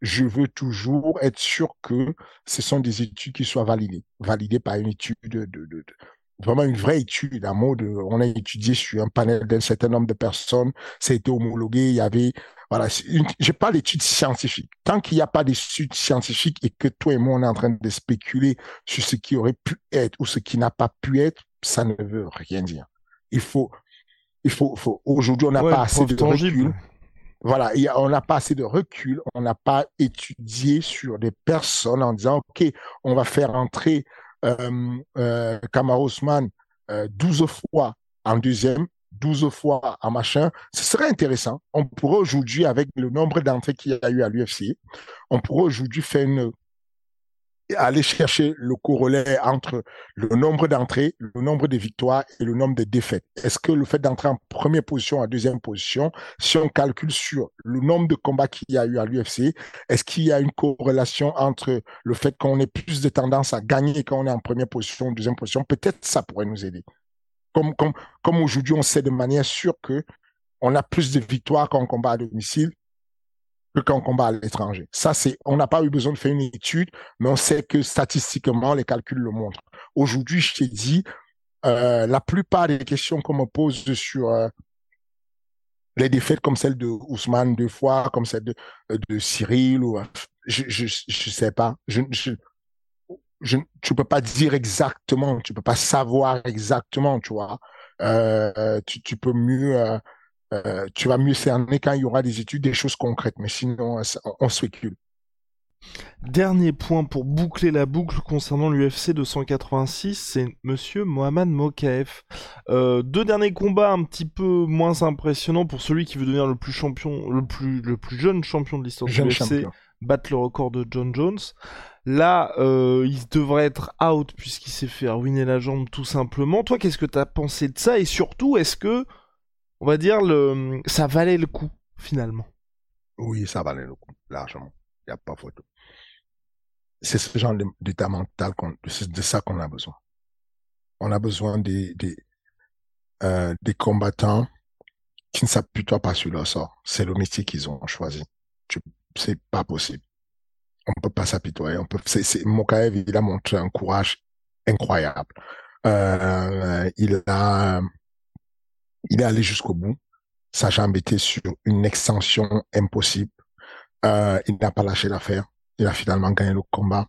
je veux toujours être sûr que ce sont des études qui soient validées, validées par une étude de, de, de, vraiment une vraie étude, un mode, on a étudié sur un panel d'un certain nombre de personnes, ça a été homologué, il y avait, voilà, j'ai pas d'études scientifiques. Tant qu'il n'y a pas d'études scientifiques et que toi et moi on est en train de spéculer sur ce qui aurait pu être ou ce qui n'a pas pu être, ça ne veut rien dire. Il faut, il faut, faut aujourd'hui on n'a pas assez de recul. Voilà, on n'a pas assez de recul, on n'a pas étudié sur des personnes en disant, OK, on va faire entrer euh, euh, Kamar Ousmane 12 euh, fois en deuxième, 12 fois en machin, ce serait intéressant. On pourrait aujourd'hui, avec le nombre d'entrées qu'il y a eu à l'UFC, on pourrait aujourd'hui faire une aller chercher le corollaire entre le nombre d'entrées, le nombre de victoires et le nombre de défaites. Est-ce que le fait d'entrer en première position, en deuxième position, si on calcule sur le nombre de combats qu'il y a eu à l'UFC, est-ce qu'il y a une corrélation entre le fait qu'on ait plus de tendance à gagner quand on est en première position, deuxième position? Peut-être ça pourrait nous aider. Comme, aujourd'hui, on sait de manière sûre que on a plus de victoires quand on combat à domicile que quand on combat à l'étranger. Ça, c'est, on n'a pas eu besoin de faire une étude, mais on sait que statistiquement, les calculs le montrent. Aujourd'hui, je t'ai dit, euh, la plupart des questions qu'on me pose sur euh, les défaites comme celle de Ousmane deux fois, comme celle de, de Cyril, ou, je, je, je sais pas. Je, je, je, tu peux pas dire exactement, tu peux pas savoir exactement, tu vois. Euh, tu, tu peux mieux euh, euh, tu vas mieux cerner quand il y aura des études, des choses concrètes. Mais sinon, on spécule. Dernier point pour boucler la boucle concernant l'UFC 286, c'est Monsieur Mohamed Mokaef. Euh, deux derniers combats un petit peu moins impressionnants pour celui qui veut devenir le plus champion, le plus le plus jeune champion de l'histoire de l'UFC, battre le record de John Jones. Là, euh, il devrait être out puisqu'il s'est fait ruiner la jambe tout simplement. Toi, qu'est-ce que t'as pensé de ça? Et surtout, est-ce que on va dire, le, ça valait le coup, finalement. Oui, ça valait le coup, largement. Il n'y a pas photo. C'est ce genre d'état mental, c'est de ça qu'on a besoin. On a besoin des, des, euh, des combattants qui ne s'appuient pas sur leur sort. C'est le métier qu'ils ont choisi. C'est pas possible. On peut pas s'apitoyer. Mokaev, il a montré un courage incroyable. Euh, il a, il est allé jusqu'au bout. Sa jambe était sur une extension impossible. Euh, il n'a pas lâché l'affaire. Il a finalement gagné le combat.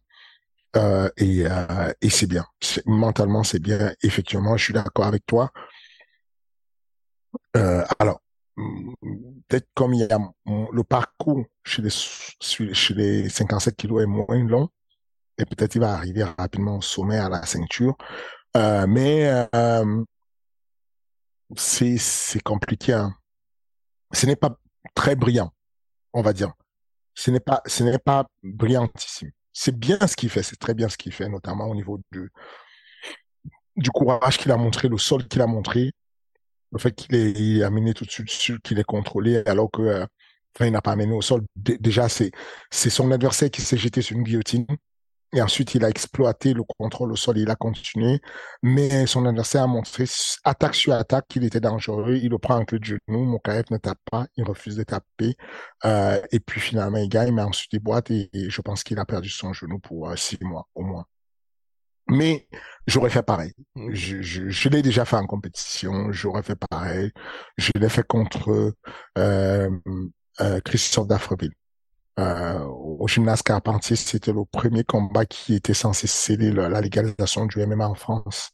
Euh, et, euh, et c'est bien. Mentalement, c'est bien. Effectivement, je suis d'accord avec toi. Alors, peut-être comme le parcours chez les, chez les 57 kilos est moins long, et peut-être il va arriver rapidement au sommet à la ceinture. Mais c'est compliqué. Hein. Ce n'est pas très brillant, on va dire. Ce n'est pas ce n'est pas brillantissime. C'est bien ce qu'il fait, c'est très bien ce qu'il fait, notamment au niveau du du courage qu'il a montré, le sol qu'il a montré, le fait qu'il est il amené tout de suite, qu'il est contrôlé, alors que euh, enfin, il n'a pas amené au sol. déjà, c'est c'est son adversaire qui s'est jeté sur une guillotine. Et ensuite, il a exploité le contrôle au sol, il a continué. Mais son adversaire a montré, attaque sur attaque, qu'il était dangereux. Il le prend en queue de genou. Mokaev ne tape pas, il refuse de taper. Euh, et puis finalement, il gagne, mais ensuite il boite et, je pense qu'il a perdu son genou pour euh, six mois au moins. Mais j'aurais fait pareil. Je l'ai déjà fait en compétition. J'aurais fait pareil. Je l'ai fait contre euh, euh, Christophe Dafreville euh, au gymnase Carpentier, c'était le premier combat qui était censé sceller la, légalisation du MMA en France.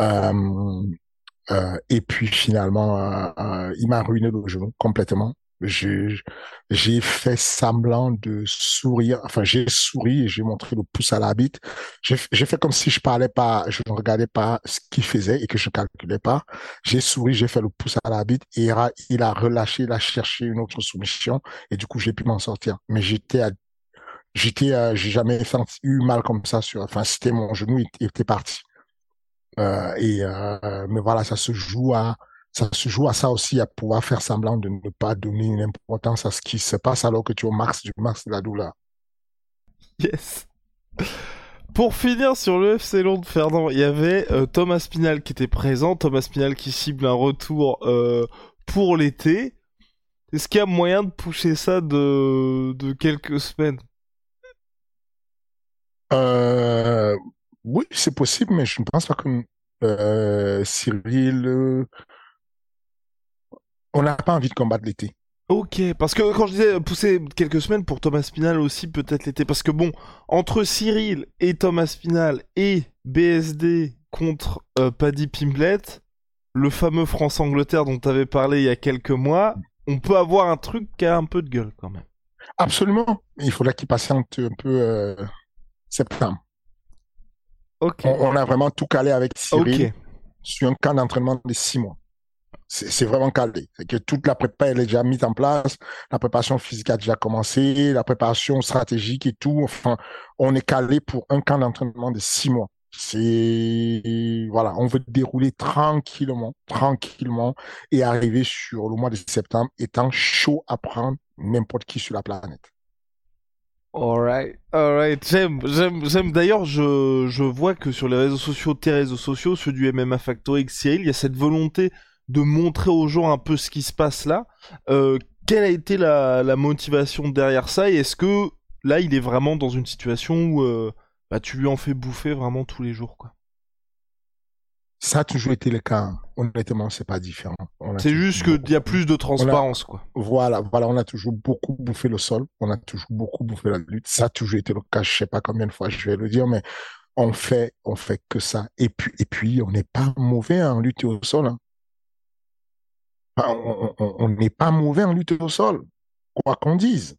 Euh, Euh, et puis finalement, euh, euh, il m'a ruiné le genou complètement. J'ai j'ai fait semblant de sourire. Enfin, j'ai souri j'ai montré le pouce à la bite. J'ai fait comme si je parlais pas, je ne regardais pas ce qu'il faisait et que je calculais pas. J'ai souri, j'ai fait le pouce à la bite et il a, il a relâché, il a cherché une autre soumission et du coup j'ai pu m'en sortir. Mais j'étais j'étais j'ai jamais senti eu mal comme ça sur enfin c'était mon genou il était parti euh, et euh, mais voilà, ça se joue à ça se joue à ça aussi, à pouvoir faire semblant de ne pas donner une importance à ce qui se passe alors que tu es au max du max de la douleur. Yes. Pour finir sur le FC Londres, Fernand, il y avait euh, Thomas Pinal qui était présent. Thomas Pinal qui cible un retour pour l'été. Est-ce qu'il y a moyen de pousser ça de, de quelques semaines? Euh, oui, c'est possible, mais je ne pense pas que euh, Cyril. Euh, on n'a pas envie de combattre l'été. Ok, parce que quand je disais pousser quelques semaines pour Thomas Spinal aussi, peut-être l'été. Parce que bon, entre Cyril et Thomas Spinal et BSD contre euh, Paddy Pimblet, le fameux France-Angleterre dont tu avais parlé il y a quelques mois, on peut avoir un truc qui a un peu de gueule quand même. Absolument. Il faudra qu'il patiente un peu septembre. On, a vraiment tout calé avec Cyril sur un camp d'entraînement de six mois. C'est vraiment calé. Que toute la prépa, elle est déjà mise en place. La préparation physique a déjà commencé, la préparation stratégique et tout. Enfin, on est calé pour un camp d'entraînement de six mois. C'est, voilà, on veut dérouler tranquillement, tranquillement et arriver sur le mois de septembre étant chaud à prendre n'importe qui sur la planète. Alright, alright. J'aime, j'aime, j'aime. D'ailleurs, je, je vois que sur les réseaux sociaux, tes réseaux sociaux, ceux du MMA Factory Cyril, il y a cette volonté de montrer aux gens un peu ce qui se passe là. Euh, quelle a été la, la motivation derrière ça et est-ce que là, il est vraiment dans une situation où euh, bah, tu lui en fais bouffer vraiment tous les jours, quoi? Ça a toujours été le cas. Honnêtement, c'est pas différent. C'est juste qu'il y a plus de transparence, quoi. Voilà, voilà, on a toujours beaucoup bouffé le sol. On a toujours beaucoup bouffé la lutte. Ça a toujours été le cas. Je sais pas combien de fois je vais le dire, mais on fait, on fait que ça. Et puis, et puis, on n'est pas mauvais en lutte au sol. Hein. On n'est pas mauvais en lutte au sol, quoi qu'on dise.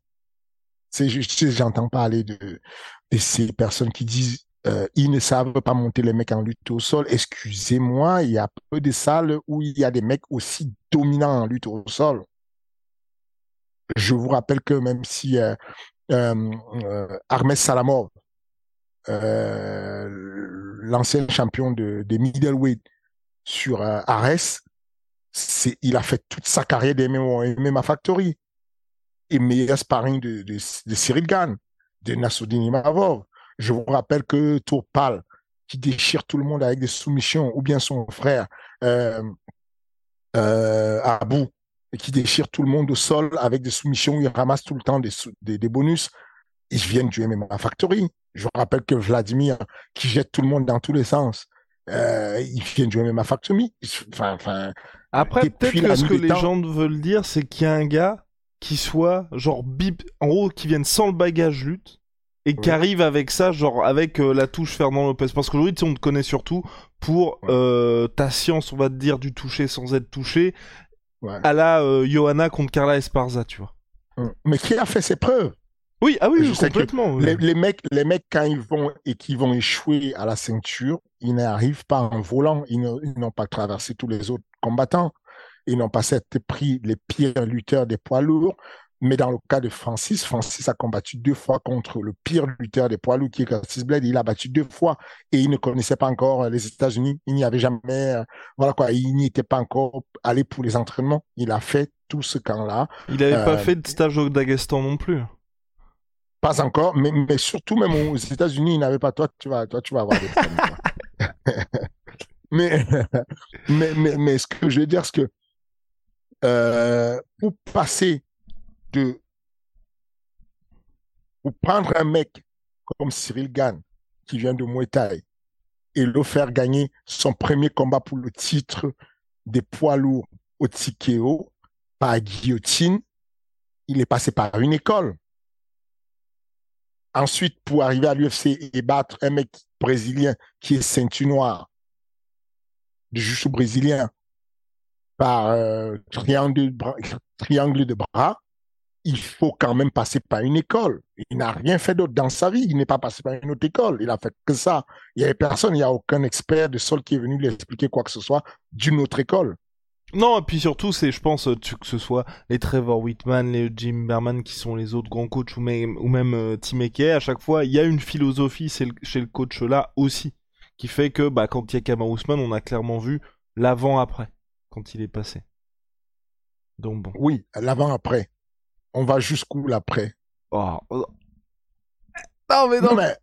C'est, j'entends parler de, de ces personnes qui disent euh, ils ne savent pas monter les mecs en lutte au sol. Excusez-moi, il y a peu de salles où il y a des mecs aussi dominants en lutte au sol. Je vous rappelle que même si euh, euh, euh Salamov, l'ancien champion de, des middleweight sur Ares, il a fait toute sa carrière des MMA Factory. Et meilleur sparring de, de, de Cyril Gann, de Nassoudine Imavov je vous rappelle que Tourpal, qui déchire tout le monde avec des soumissions, ou bien son frère euh, euh, Abou, qui déchire tout le monde au sol avec des soumissions, il ramasse tout le temps des, bonus, ils viennent du MMA Factory. Je vous rappelle que Vladimir, qui jette tout le monde dans tous les sens, euh, il vient du MMA Factory. Après, peut-être que ce que les gens veulent dire, c'est qu'il y a un gars qui soit, genre, bip, en gros, qui vienne sans le bagage lutte, et qui arrive avec ça, genre avec euh, la touche Fernand Lopez. Parce qu'aujourd'hui, on te connaît surtout pour euh, ta science, on va te dire, du toucher sans être touché, à la euh, Johanna contre Carla Esparza, tu vois. Hum. Mais qui a fait ses preuves? Oui, ah oui, complètement. Les, mecs, les mecs, quand ils vont et qui vont échouer à la ceinture, ils n'arrivent pas en volant, ils n'ont pas traversé tous les autres combattants. Ils n'ont pas pris les pires lutteurs des poids lourds. Mais dans le cas de Francis, Francis a combattu deux fois contre le pire lutteur des poids lourds qui est Curtis Blade. Il a battu deux fois et il ne connaissait pas encore les États-Unis. Il n'y avait jamais, euh, voilà quoi, il n'y était pas encore allé pour les entraînements. Il a fait tout ce camp-là. Il n'avait pas euh, fait de stage au Dagestan non plus. Pas encore, mais, mais surtout même aux États-Unis, il n'avait pas. Toi, tu vas, toi, tu vas avoir des problèmes. [LAUGHS] mais, [LAUGHS] mais, mais, mais, ce que je veux dire, c'est que euh, pour passer de ou prendre un mec comme Cyril Gann, qui vient de Muay et le faire gagner son premier combat pour le titre des poids lourds au TKO par guillotine, il est passé par une école. Ensuite, pour arriver à l'UFC et battre un mec brésilien qui est ceinture noire de jiu brésilien par euh, triangle, de bras, il faut quand même passer par une école. Il n'a rien fait d'autre dans sa vie. Il n'est pas passé par une autre école. Il a fait que ça. Il n'y avait personne, il n'y a aucun expert de sol qui est venu lui expliquer quoi que ce soit d'une autre école. Non, et puis surtout, c'est, je pense, que ce soit les Trevor Whitman, les Jim Berman qui sont les autres grands coachs ou même, ou même euh, Tim Eke, à chaque fois, il y a une philosophie chez le coach là aussi, qui fait que bah, quand il y a Kama Ousmane, on a clairement vu l'avant-après, quand il est passé. Donc bon. Oui, l'avant-après. On va jusqu'où l'après? Oh, oh. Non mais non, mais...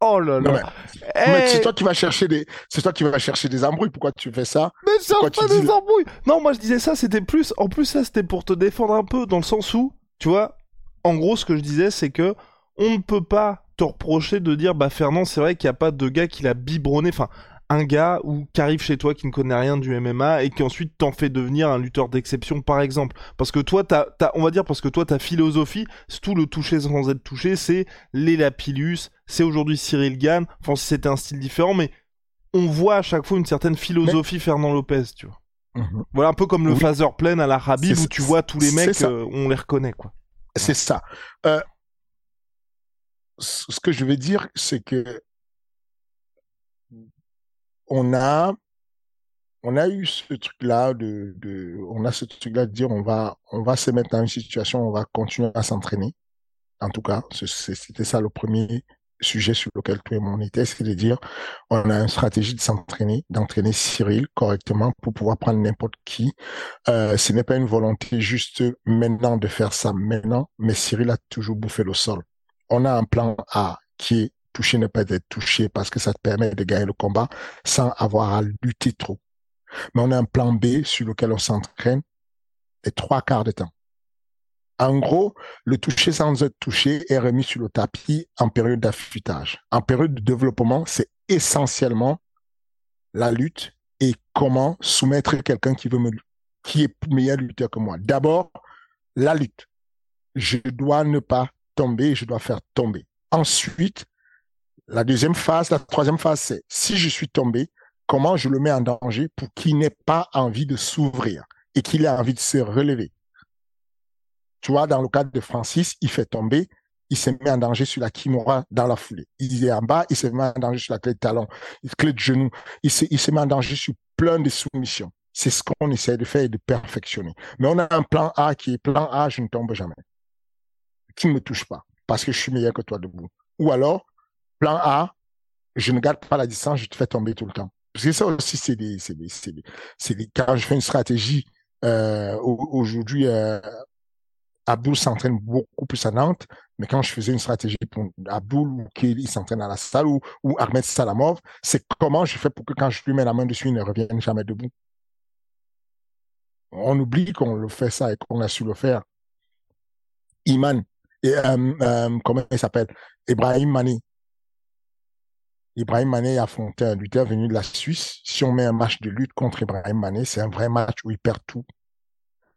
Oh là là. mais, c'est toi qui vas chercher des, c'est toi qui vas chercher des embrouilles. Pourquoi tu fais ça? Mais cherche pas des embrouilles. Non, moi je disais ça, c'était plus, en plus ça c'était pour te défendre un peu dans le sens où, tu vois, en gros ce que je disais c'est que on ne peut pas te reprocher de dire bah Fernand c'est vrai qu'il n'y a pas de gars qui l'a biberonné. Enfin, un gars ou qui arrive chez toi qui ne connaît rien du MMA et qui ensuite t'en fait devenir un lutteur d'exception par exemple. Parce que toi t'as, on va dire parce que toi ta philosophie c'est tout le toucher sans être touché c'est les Lapillus c'est aujourd'hui Cyril Gann. Enfin si c'était un style différent mais on voit à chaque fois une certaine philosophie Fernand Lopez tu vois. Mhm. voilà un peu comme le oui. phaser plein à la Rabib où tu vois tous les mecs euh, on les reconnaît quoi. C'est ça. Euh, ce que je veux dire c'est que on a, on a eu ce truc-là de, de, on a ce truc-là de dire on va, on va se mettre dans une situation, on va continuer à s'entraîner. En tout cas, c'était ça le premier sujet sur lequel tout le monde était, c'est de dire on a une stratégie de s'entraîner, d'entraîner Cyril correctement pour pouvoir prendre n'importe qui. Euh, ce n'est pas une volonté juste maintenant de faire ça maintenant, mais Cyril a toujours bouffé le sol. On a un plan A qui est toucher, ne pas être touché parce que ça te permet de gagner le combat sans avoir à lutter trop. Mais on a un plan B sur lequel on s'entraîne et trois quarts de temps. En gros, le toucher sans être touché est remis sur le tapis en période d'affûtage. En période de développement, c'est essentiellement la lutte et comment soumettre quelqu'un qui veut me, qui est meilleur lutteur que moi. D'abord, la lutte. Je dois ne pas tomber, je dois faire tomber. Ensuite, la deuxième phase, la troisième phase, c'est si je suis tombé, comment je le mets en danger pour qu'il n'ait pas envie de s'ouvrir et qu'il ait envie de se relever? Tu vois, dans le cas de Francis, il fait tomber, il se met en danger sur la kimura dans la foulée. Il est en bas, il se met en danger sur la clé de talon, la clé de genou. Il se, il se met en danger sur plein de soumissions. C'est ce qu'on essaie de faire et de perfectionner. Mais on a un plan A qui est plan A, je ne tombe jamais. Qui ne me touche pas parce que je suis meilleur que toi debout. Ou alors, Plan A, je ne garde pas la distance, je te fais tomber tout le temps. Parce que ça aussi, c'est des, c'est des, c'est des, quand je fais une stratégie, euh, aujourd'hui, euh, Abdul s'entraîne beaucoup plus à Nantes, mais quand je faisais une stratégie pour Abdul ou qu'il s'entraîne à la salle ou, ou Ahmed Salamov, c'est comment je fais pour que quand je lui mets la main dessus, il ne revienne jamais debout. On oublie qu'on le fait ça et qu'on a su le faire. Iman, et, euh, euh, comment il s'appelle? Ibrahim Mani, Ibrahim Mané a affronté un lutteur venu de la Suisse. Si on met un match de lutte contre Ibrahim Mané, c'est un vrai match où il perd tout.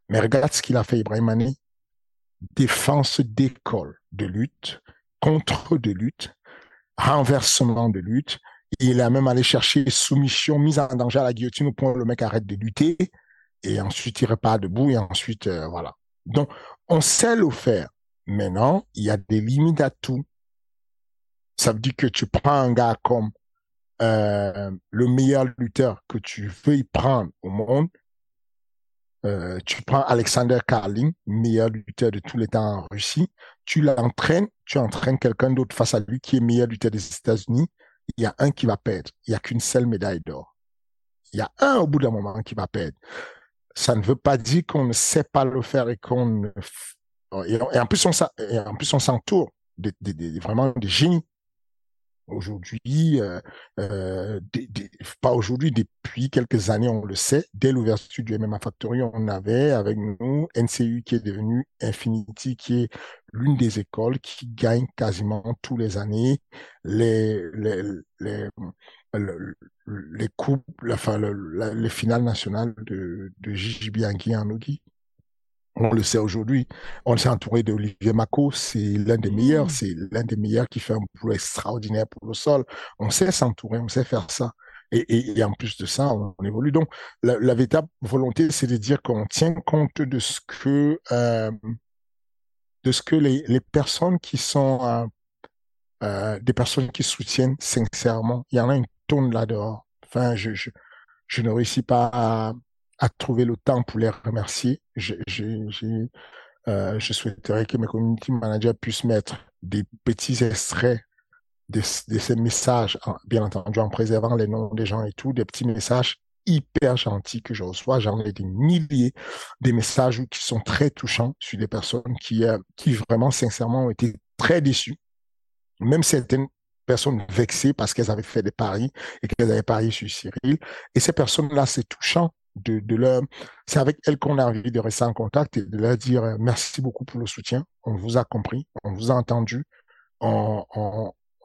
Mais regarde ce qu'il a fait, Ibrahim Mané. Défense d'école de lutte, contre de lutte, renversement de lutte. Il a même allé chercher soumission, mise en danger à la guillotine pour que le mec arrête de lutter. Et ensuite, il repart debout et ensuite, euh, voilà. Donc, on sait le faire. Maintenant, il y a des limites à tout. Ça veut dire que tu prends un gars comme euh, le meilleur lutteur que tu veux y prendre au monde. Euh, tu prends Alexander Karlin, meilleur lutteur de tous les temps en Russie. Tu l'entraînes, tu entraînes quelqu'un d'autre face à lui qui est meilleur lutteur des États-Unis. Il y a un qui va perdre. Il n'y a qu'une seule médaille d'or. Il y a un au bout d'un moment qui va perdre. Ça ne veut pas dire qu'on ne sait pas le faire et qu'on ne... et en plus on s'entoure de, vraiment des génies. Aujourd'hui, euh, euh, pas aujourd'hui, depuis quelques années, on le sait, dès l'ouverture du MMA Factory, on avait avec nous NCU qui est devenu Infinity, qui est l'une des écoles qui gagne quasiment tous les années les, les, les, coupes, le, les finales nationales de, de Bianchi en Ogi on le sait aujourd'hui, on s'est entouré d'Olivier Mako, c'est l'un des meilleurs, mmh. c'est l'un des meilleurs qui fait un boulot extraordinaire pour le sol. On sait s'entourer, on sait faire ça. Et, et, en plus de ça, on, évolue. Donc, la, la véritable volonté, c'est de dire qu'on tient compte de ce que, euh, de ce que les, les personnes qui sont euh, euh, des personnes qui soutiennent sincèrement, il y en a une tonne là-dehors. Enfin, je, je, je, ne réussis pas à, à trouver le temps pour les remercier. Euh, je souhaiterais que mes community managers puissent mettre des petits extraits de, de ces messages, bien entendu en préservant les noms des gens et tout, des petits messages hyper gentils que je reçois. J'en ai des milliers, des messages qui sont très touchants sur des personnes qui, euh, qui vraiment, sincèrement, ont été très déçues. Même certaines personnes vexées parce qu'elles avaient fait des paris et qu'elles avaient parié sur Cyril. Et ces personnes-là, c'est touchant de, c'est avec elles qu'on a envie de rester en contact et de leur dire euh, merci beaucoup pour le soutien. On vous a compris, on vous a entendu. On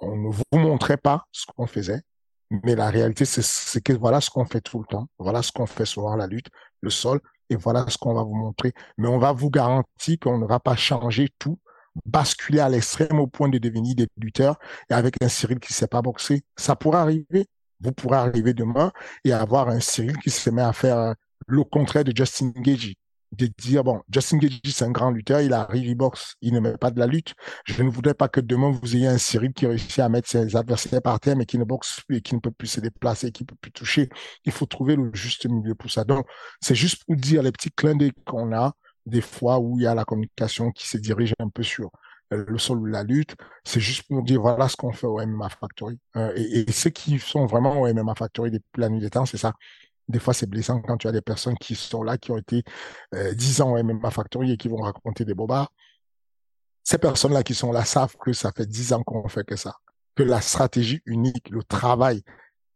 ne vous montrait pas ce qu'on faisait, mais la réalité, c'est que voilà ce qu'on fait tout le temps, voilà ce qu'on fait souvent la lutte, le sol, et voilà ce qu'on va vous montrer. Mais on va vous garantir qu'on ne va pas changer tout, basculer à l'extrême au point de devenir des lutteurs, et avec un Cyril qui ne sait pas boxer. Ça pourrait arriver. Vous pourrez arriver demain et avoir un Cyril qui se met à faire le contraire de Justin Gagey de dire, bon, Justin Gage, c'est un grand lutteur, il arrive, il boxe, il ne met pas de la lutte. Je ne voudrais pas que demain, vous ayez un Cyril qui réussit à mettre ses adversaires par terre, mais qui ne boxe plus et qui ne peut plus se déplacer, qui ne peut plus toucher. Il faut trouver le juste milieu pour ça. Donc, c'est juste pour dire les petits clins d'œil qu'on a, des fois où il y a la communication qui se dirige un peu sur euh, le sol de la lutte. C'est juste pour dire, voilà ce qu'on fait au MMA Factory. Euh, et, ceux qui sont vraiment au MMA Factory depuis la nuit des temps, c'est ça. Des fois, c'est blessant quand tu as des personnes qui sont là, qui ont été euh, 10 ans au MMA Factory et qui vont raconter des bobards. Ces personnes-là qui sont là savent que ça fait 10 ans qu'on fait que ça. Que la stratégie unique, le travail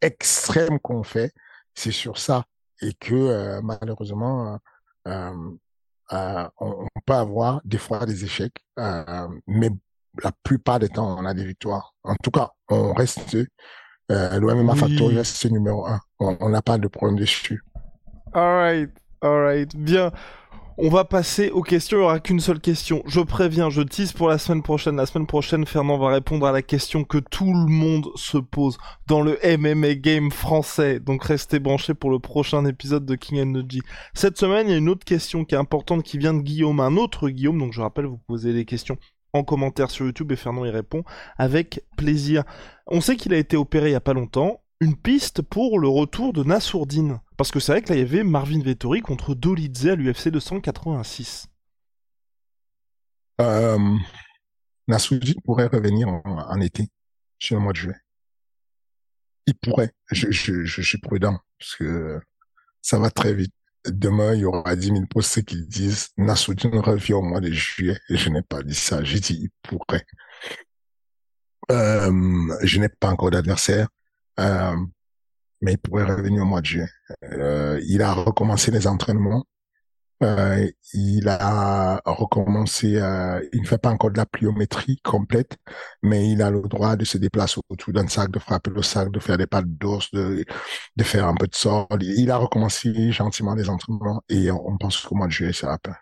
extrême qu'on fait, c'est sur ça. Et que euh, malheureusement, euh, on, on, peut avoir des fois des échecs, mais la plupart des temps, on a des victoires. En tout cas, on reste euh, L'OMMA oui. Factory c'est numéro un. On n'a pas de problème dessus. Alright, alright, bien. On va passer aux questions, il n'y aura qu'une seule question. Je préviens, je tease pour la semaine prochaine. La semaine prochaine, Fernand va répondre à la question que tout le monde se pose dans le MMA game français. Donc restez branchés pour le prochain épisode de King Energy. Cette semaine, il y a une autre question qui est importante qui vient de Guillaume, un autre Guillaume. Donc je rappelle, vous posez les questions en commentaire sur YouTube et Fernand y répond avec plaisir. On sait qu'il a été opéré il y a pas longtemps. Une piste pour le retour de Nassourdine. Parce que c'est vrai que là, il y avait Marvin Vettori contre Dolidze à l'UFC 286. Euh, Nassourdine pourrait revenir en, été, sur le mois de juillet. Il pourrait. Je, suis prudent, parce que ça va très vite demain, il y aura 10 000 postes qui disent Nassoudine revient au mois de juillet. Et je n'ai pas dit ça. J'ai dit il pourrait. Euh, je n'ai pas encore d'adversaire, mais il pourrait revenir au mois de juillet. Euh, il a recommencé les entraînements. Euh, il a recommencé, euh, il ne fait pas encore de la pliométrie complète, mais il a le droit de se déplacer autour d'un sac, de frapper le sac, de faire des pattes d'os, de, de faire un peu de sol. Il a recommencé gentiment les entraînements et on, pense qu'au mois de juillet, ça va pas.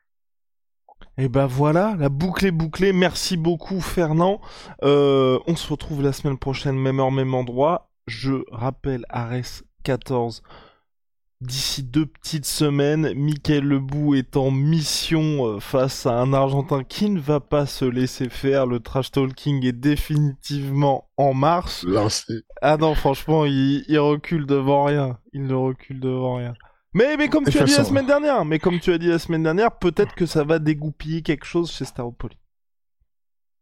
Et ben voilà, la boucle est bouclée. Merci beaucoup Fernand. Euh, on se retrouve la semaine prochaine, même heure, même endroit. Je rappelle Ares 14 D'ici deux petites semaines, Michael Lebou est en mission euh, face à un Argentin qui ne va pas se laisser faire. Le trash talking est définitivement en marche. Lancé. Ah non, franchement, il, il, recule devant rien. Il ne recule devant rien. Mais, mais comme tu as dit la semaine dernière, mais comme tu as dit la semaine dernière, peut-être que ça va dégoupiller quelque chose chez Staropoli.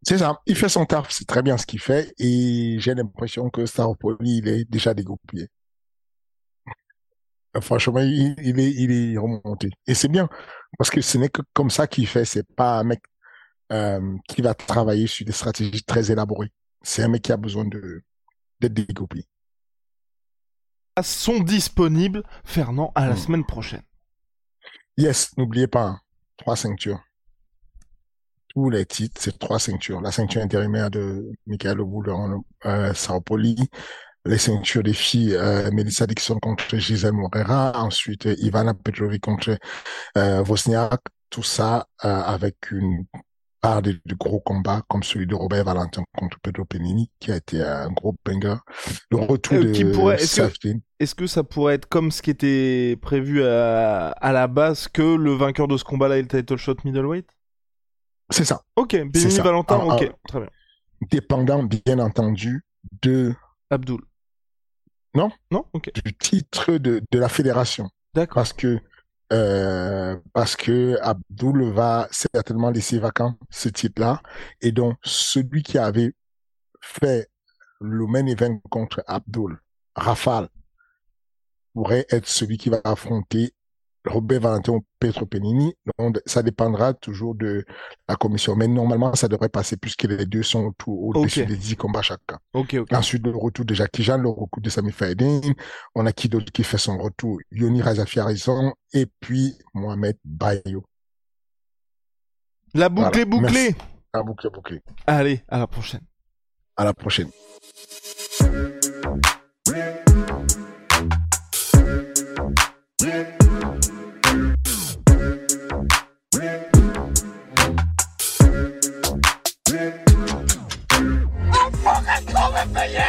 C'est ça, il fait son taf, c'est très bien ce qu'il fait, et j'ai l'impression que Staropoli, il est déjà dégoupillé. Franchement, il, il, est, il est remonté. Et c'est bien, parce que ce n'est que comme ça qu'il fait. C'est pas un mec euh, qui va travailler sur des stratégies très élaborées. C'est un mec qui a besoin de d'être découpé. Sont disponibles, Fernand, à la mmh. semaine prochaine. Yes, n'oubliez pas, hein, trois ceintures. Tous les titres, c'est trois ceintures. La ceinture intérimaire de Michael Oboulon, euh, Sao Poli, les ceintures des filles, euh, Melissa Dixon contre Gisèle Morera, ensuite Ivana Petrovic contre euh, Wozniak, tout ça euh, avec une par des, de gros combats comme celui de Robert Valentin contre Pedro Penini, qui a été un gros banger. Le retour Euh, de pourrait- est-ce que- Safdien. Est-ce que ça pourrait être comme ce qui était prévu à, à la base que le vainqueur de ce combat-là est le title shot middleweight? C'est ça. Ok, Benini ça. Valentin, ok, très bien. Dépendant, bien entendu, de, Abdul. Non? Non? Ok, du titre de, de la fédération. d'accord. Parce que, euh, parce que Abdul va certainement laisser vacant ce titre-là. Et donc, celui qui avait fait le main event contre Abdul, Rafale, pourrait être celui qui va affronter Robert Valentin ou Pietro Penini. Donc, ça dépendra toujours de la commission. Mais normalement, ça devrait passer puisque les deux sont au-dessus des 10 combats chacun. Okay. Ensuite, le retour de Jackie Jean, le retour de Sami Faedin. On a qui d'autre qui fait son retour? Yoni Razafiarizan et puis Mohamed Bayo. La boucle est bouclée. La boucle est bouclée. Allez, à la prochaine. À la prochaine. ¡Hasta!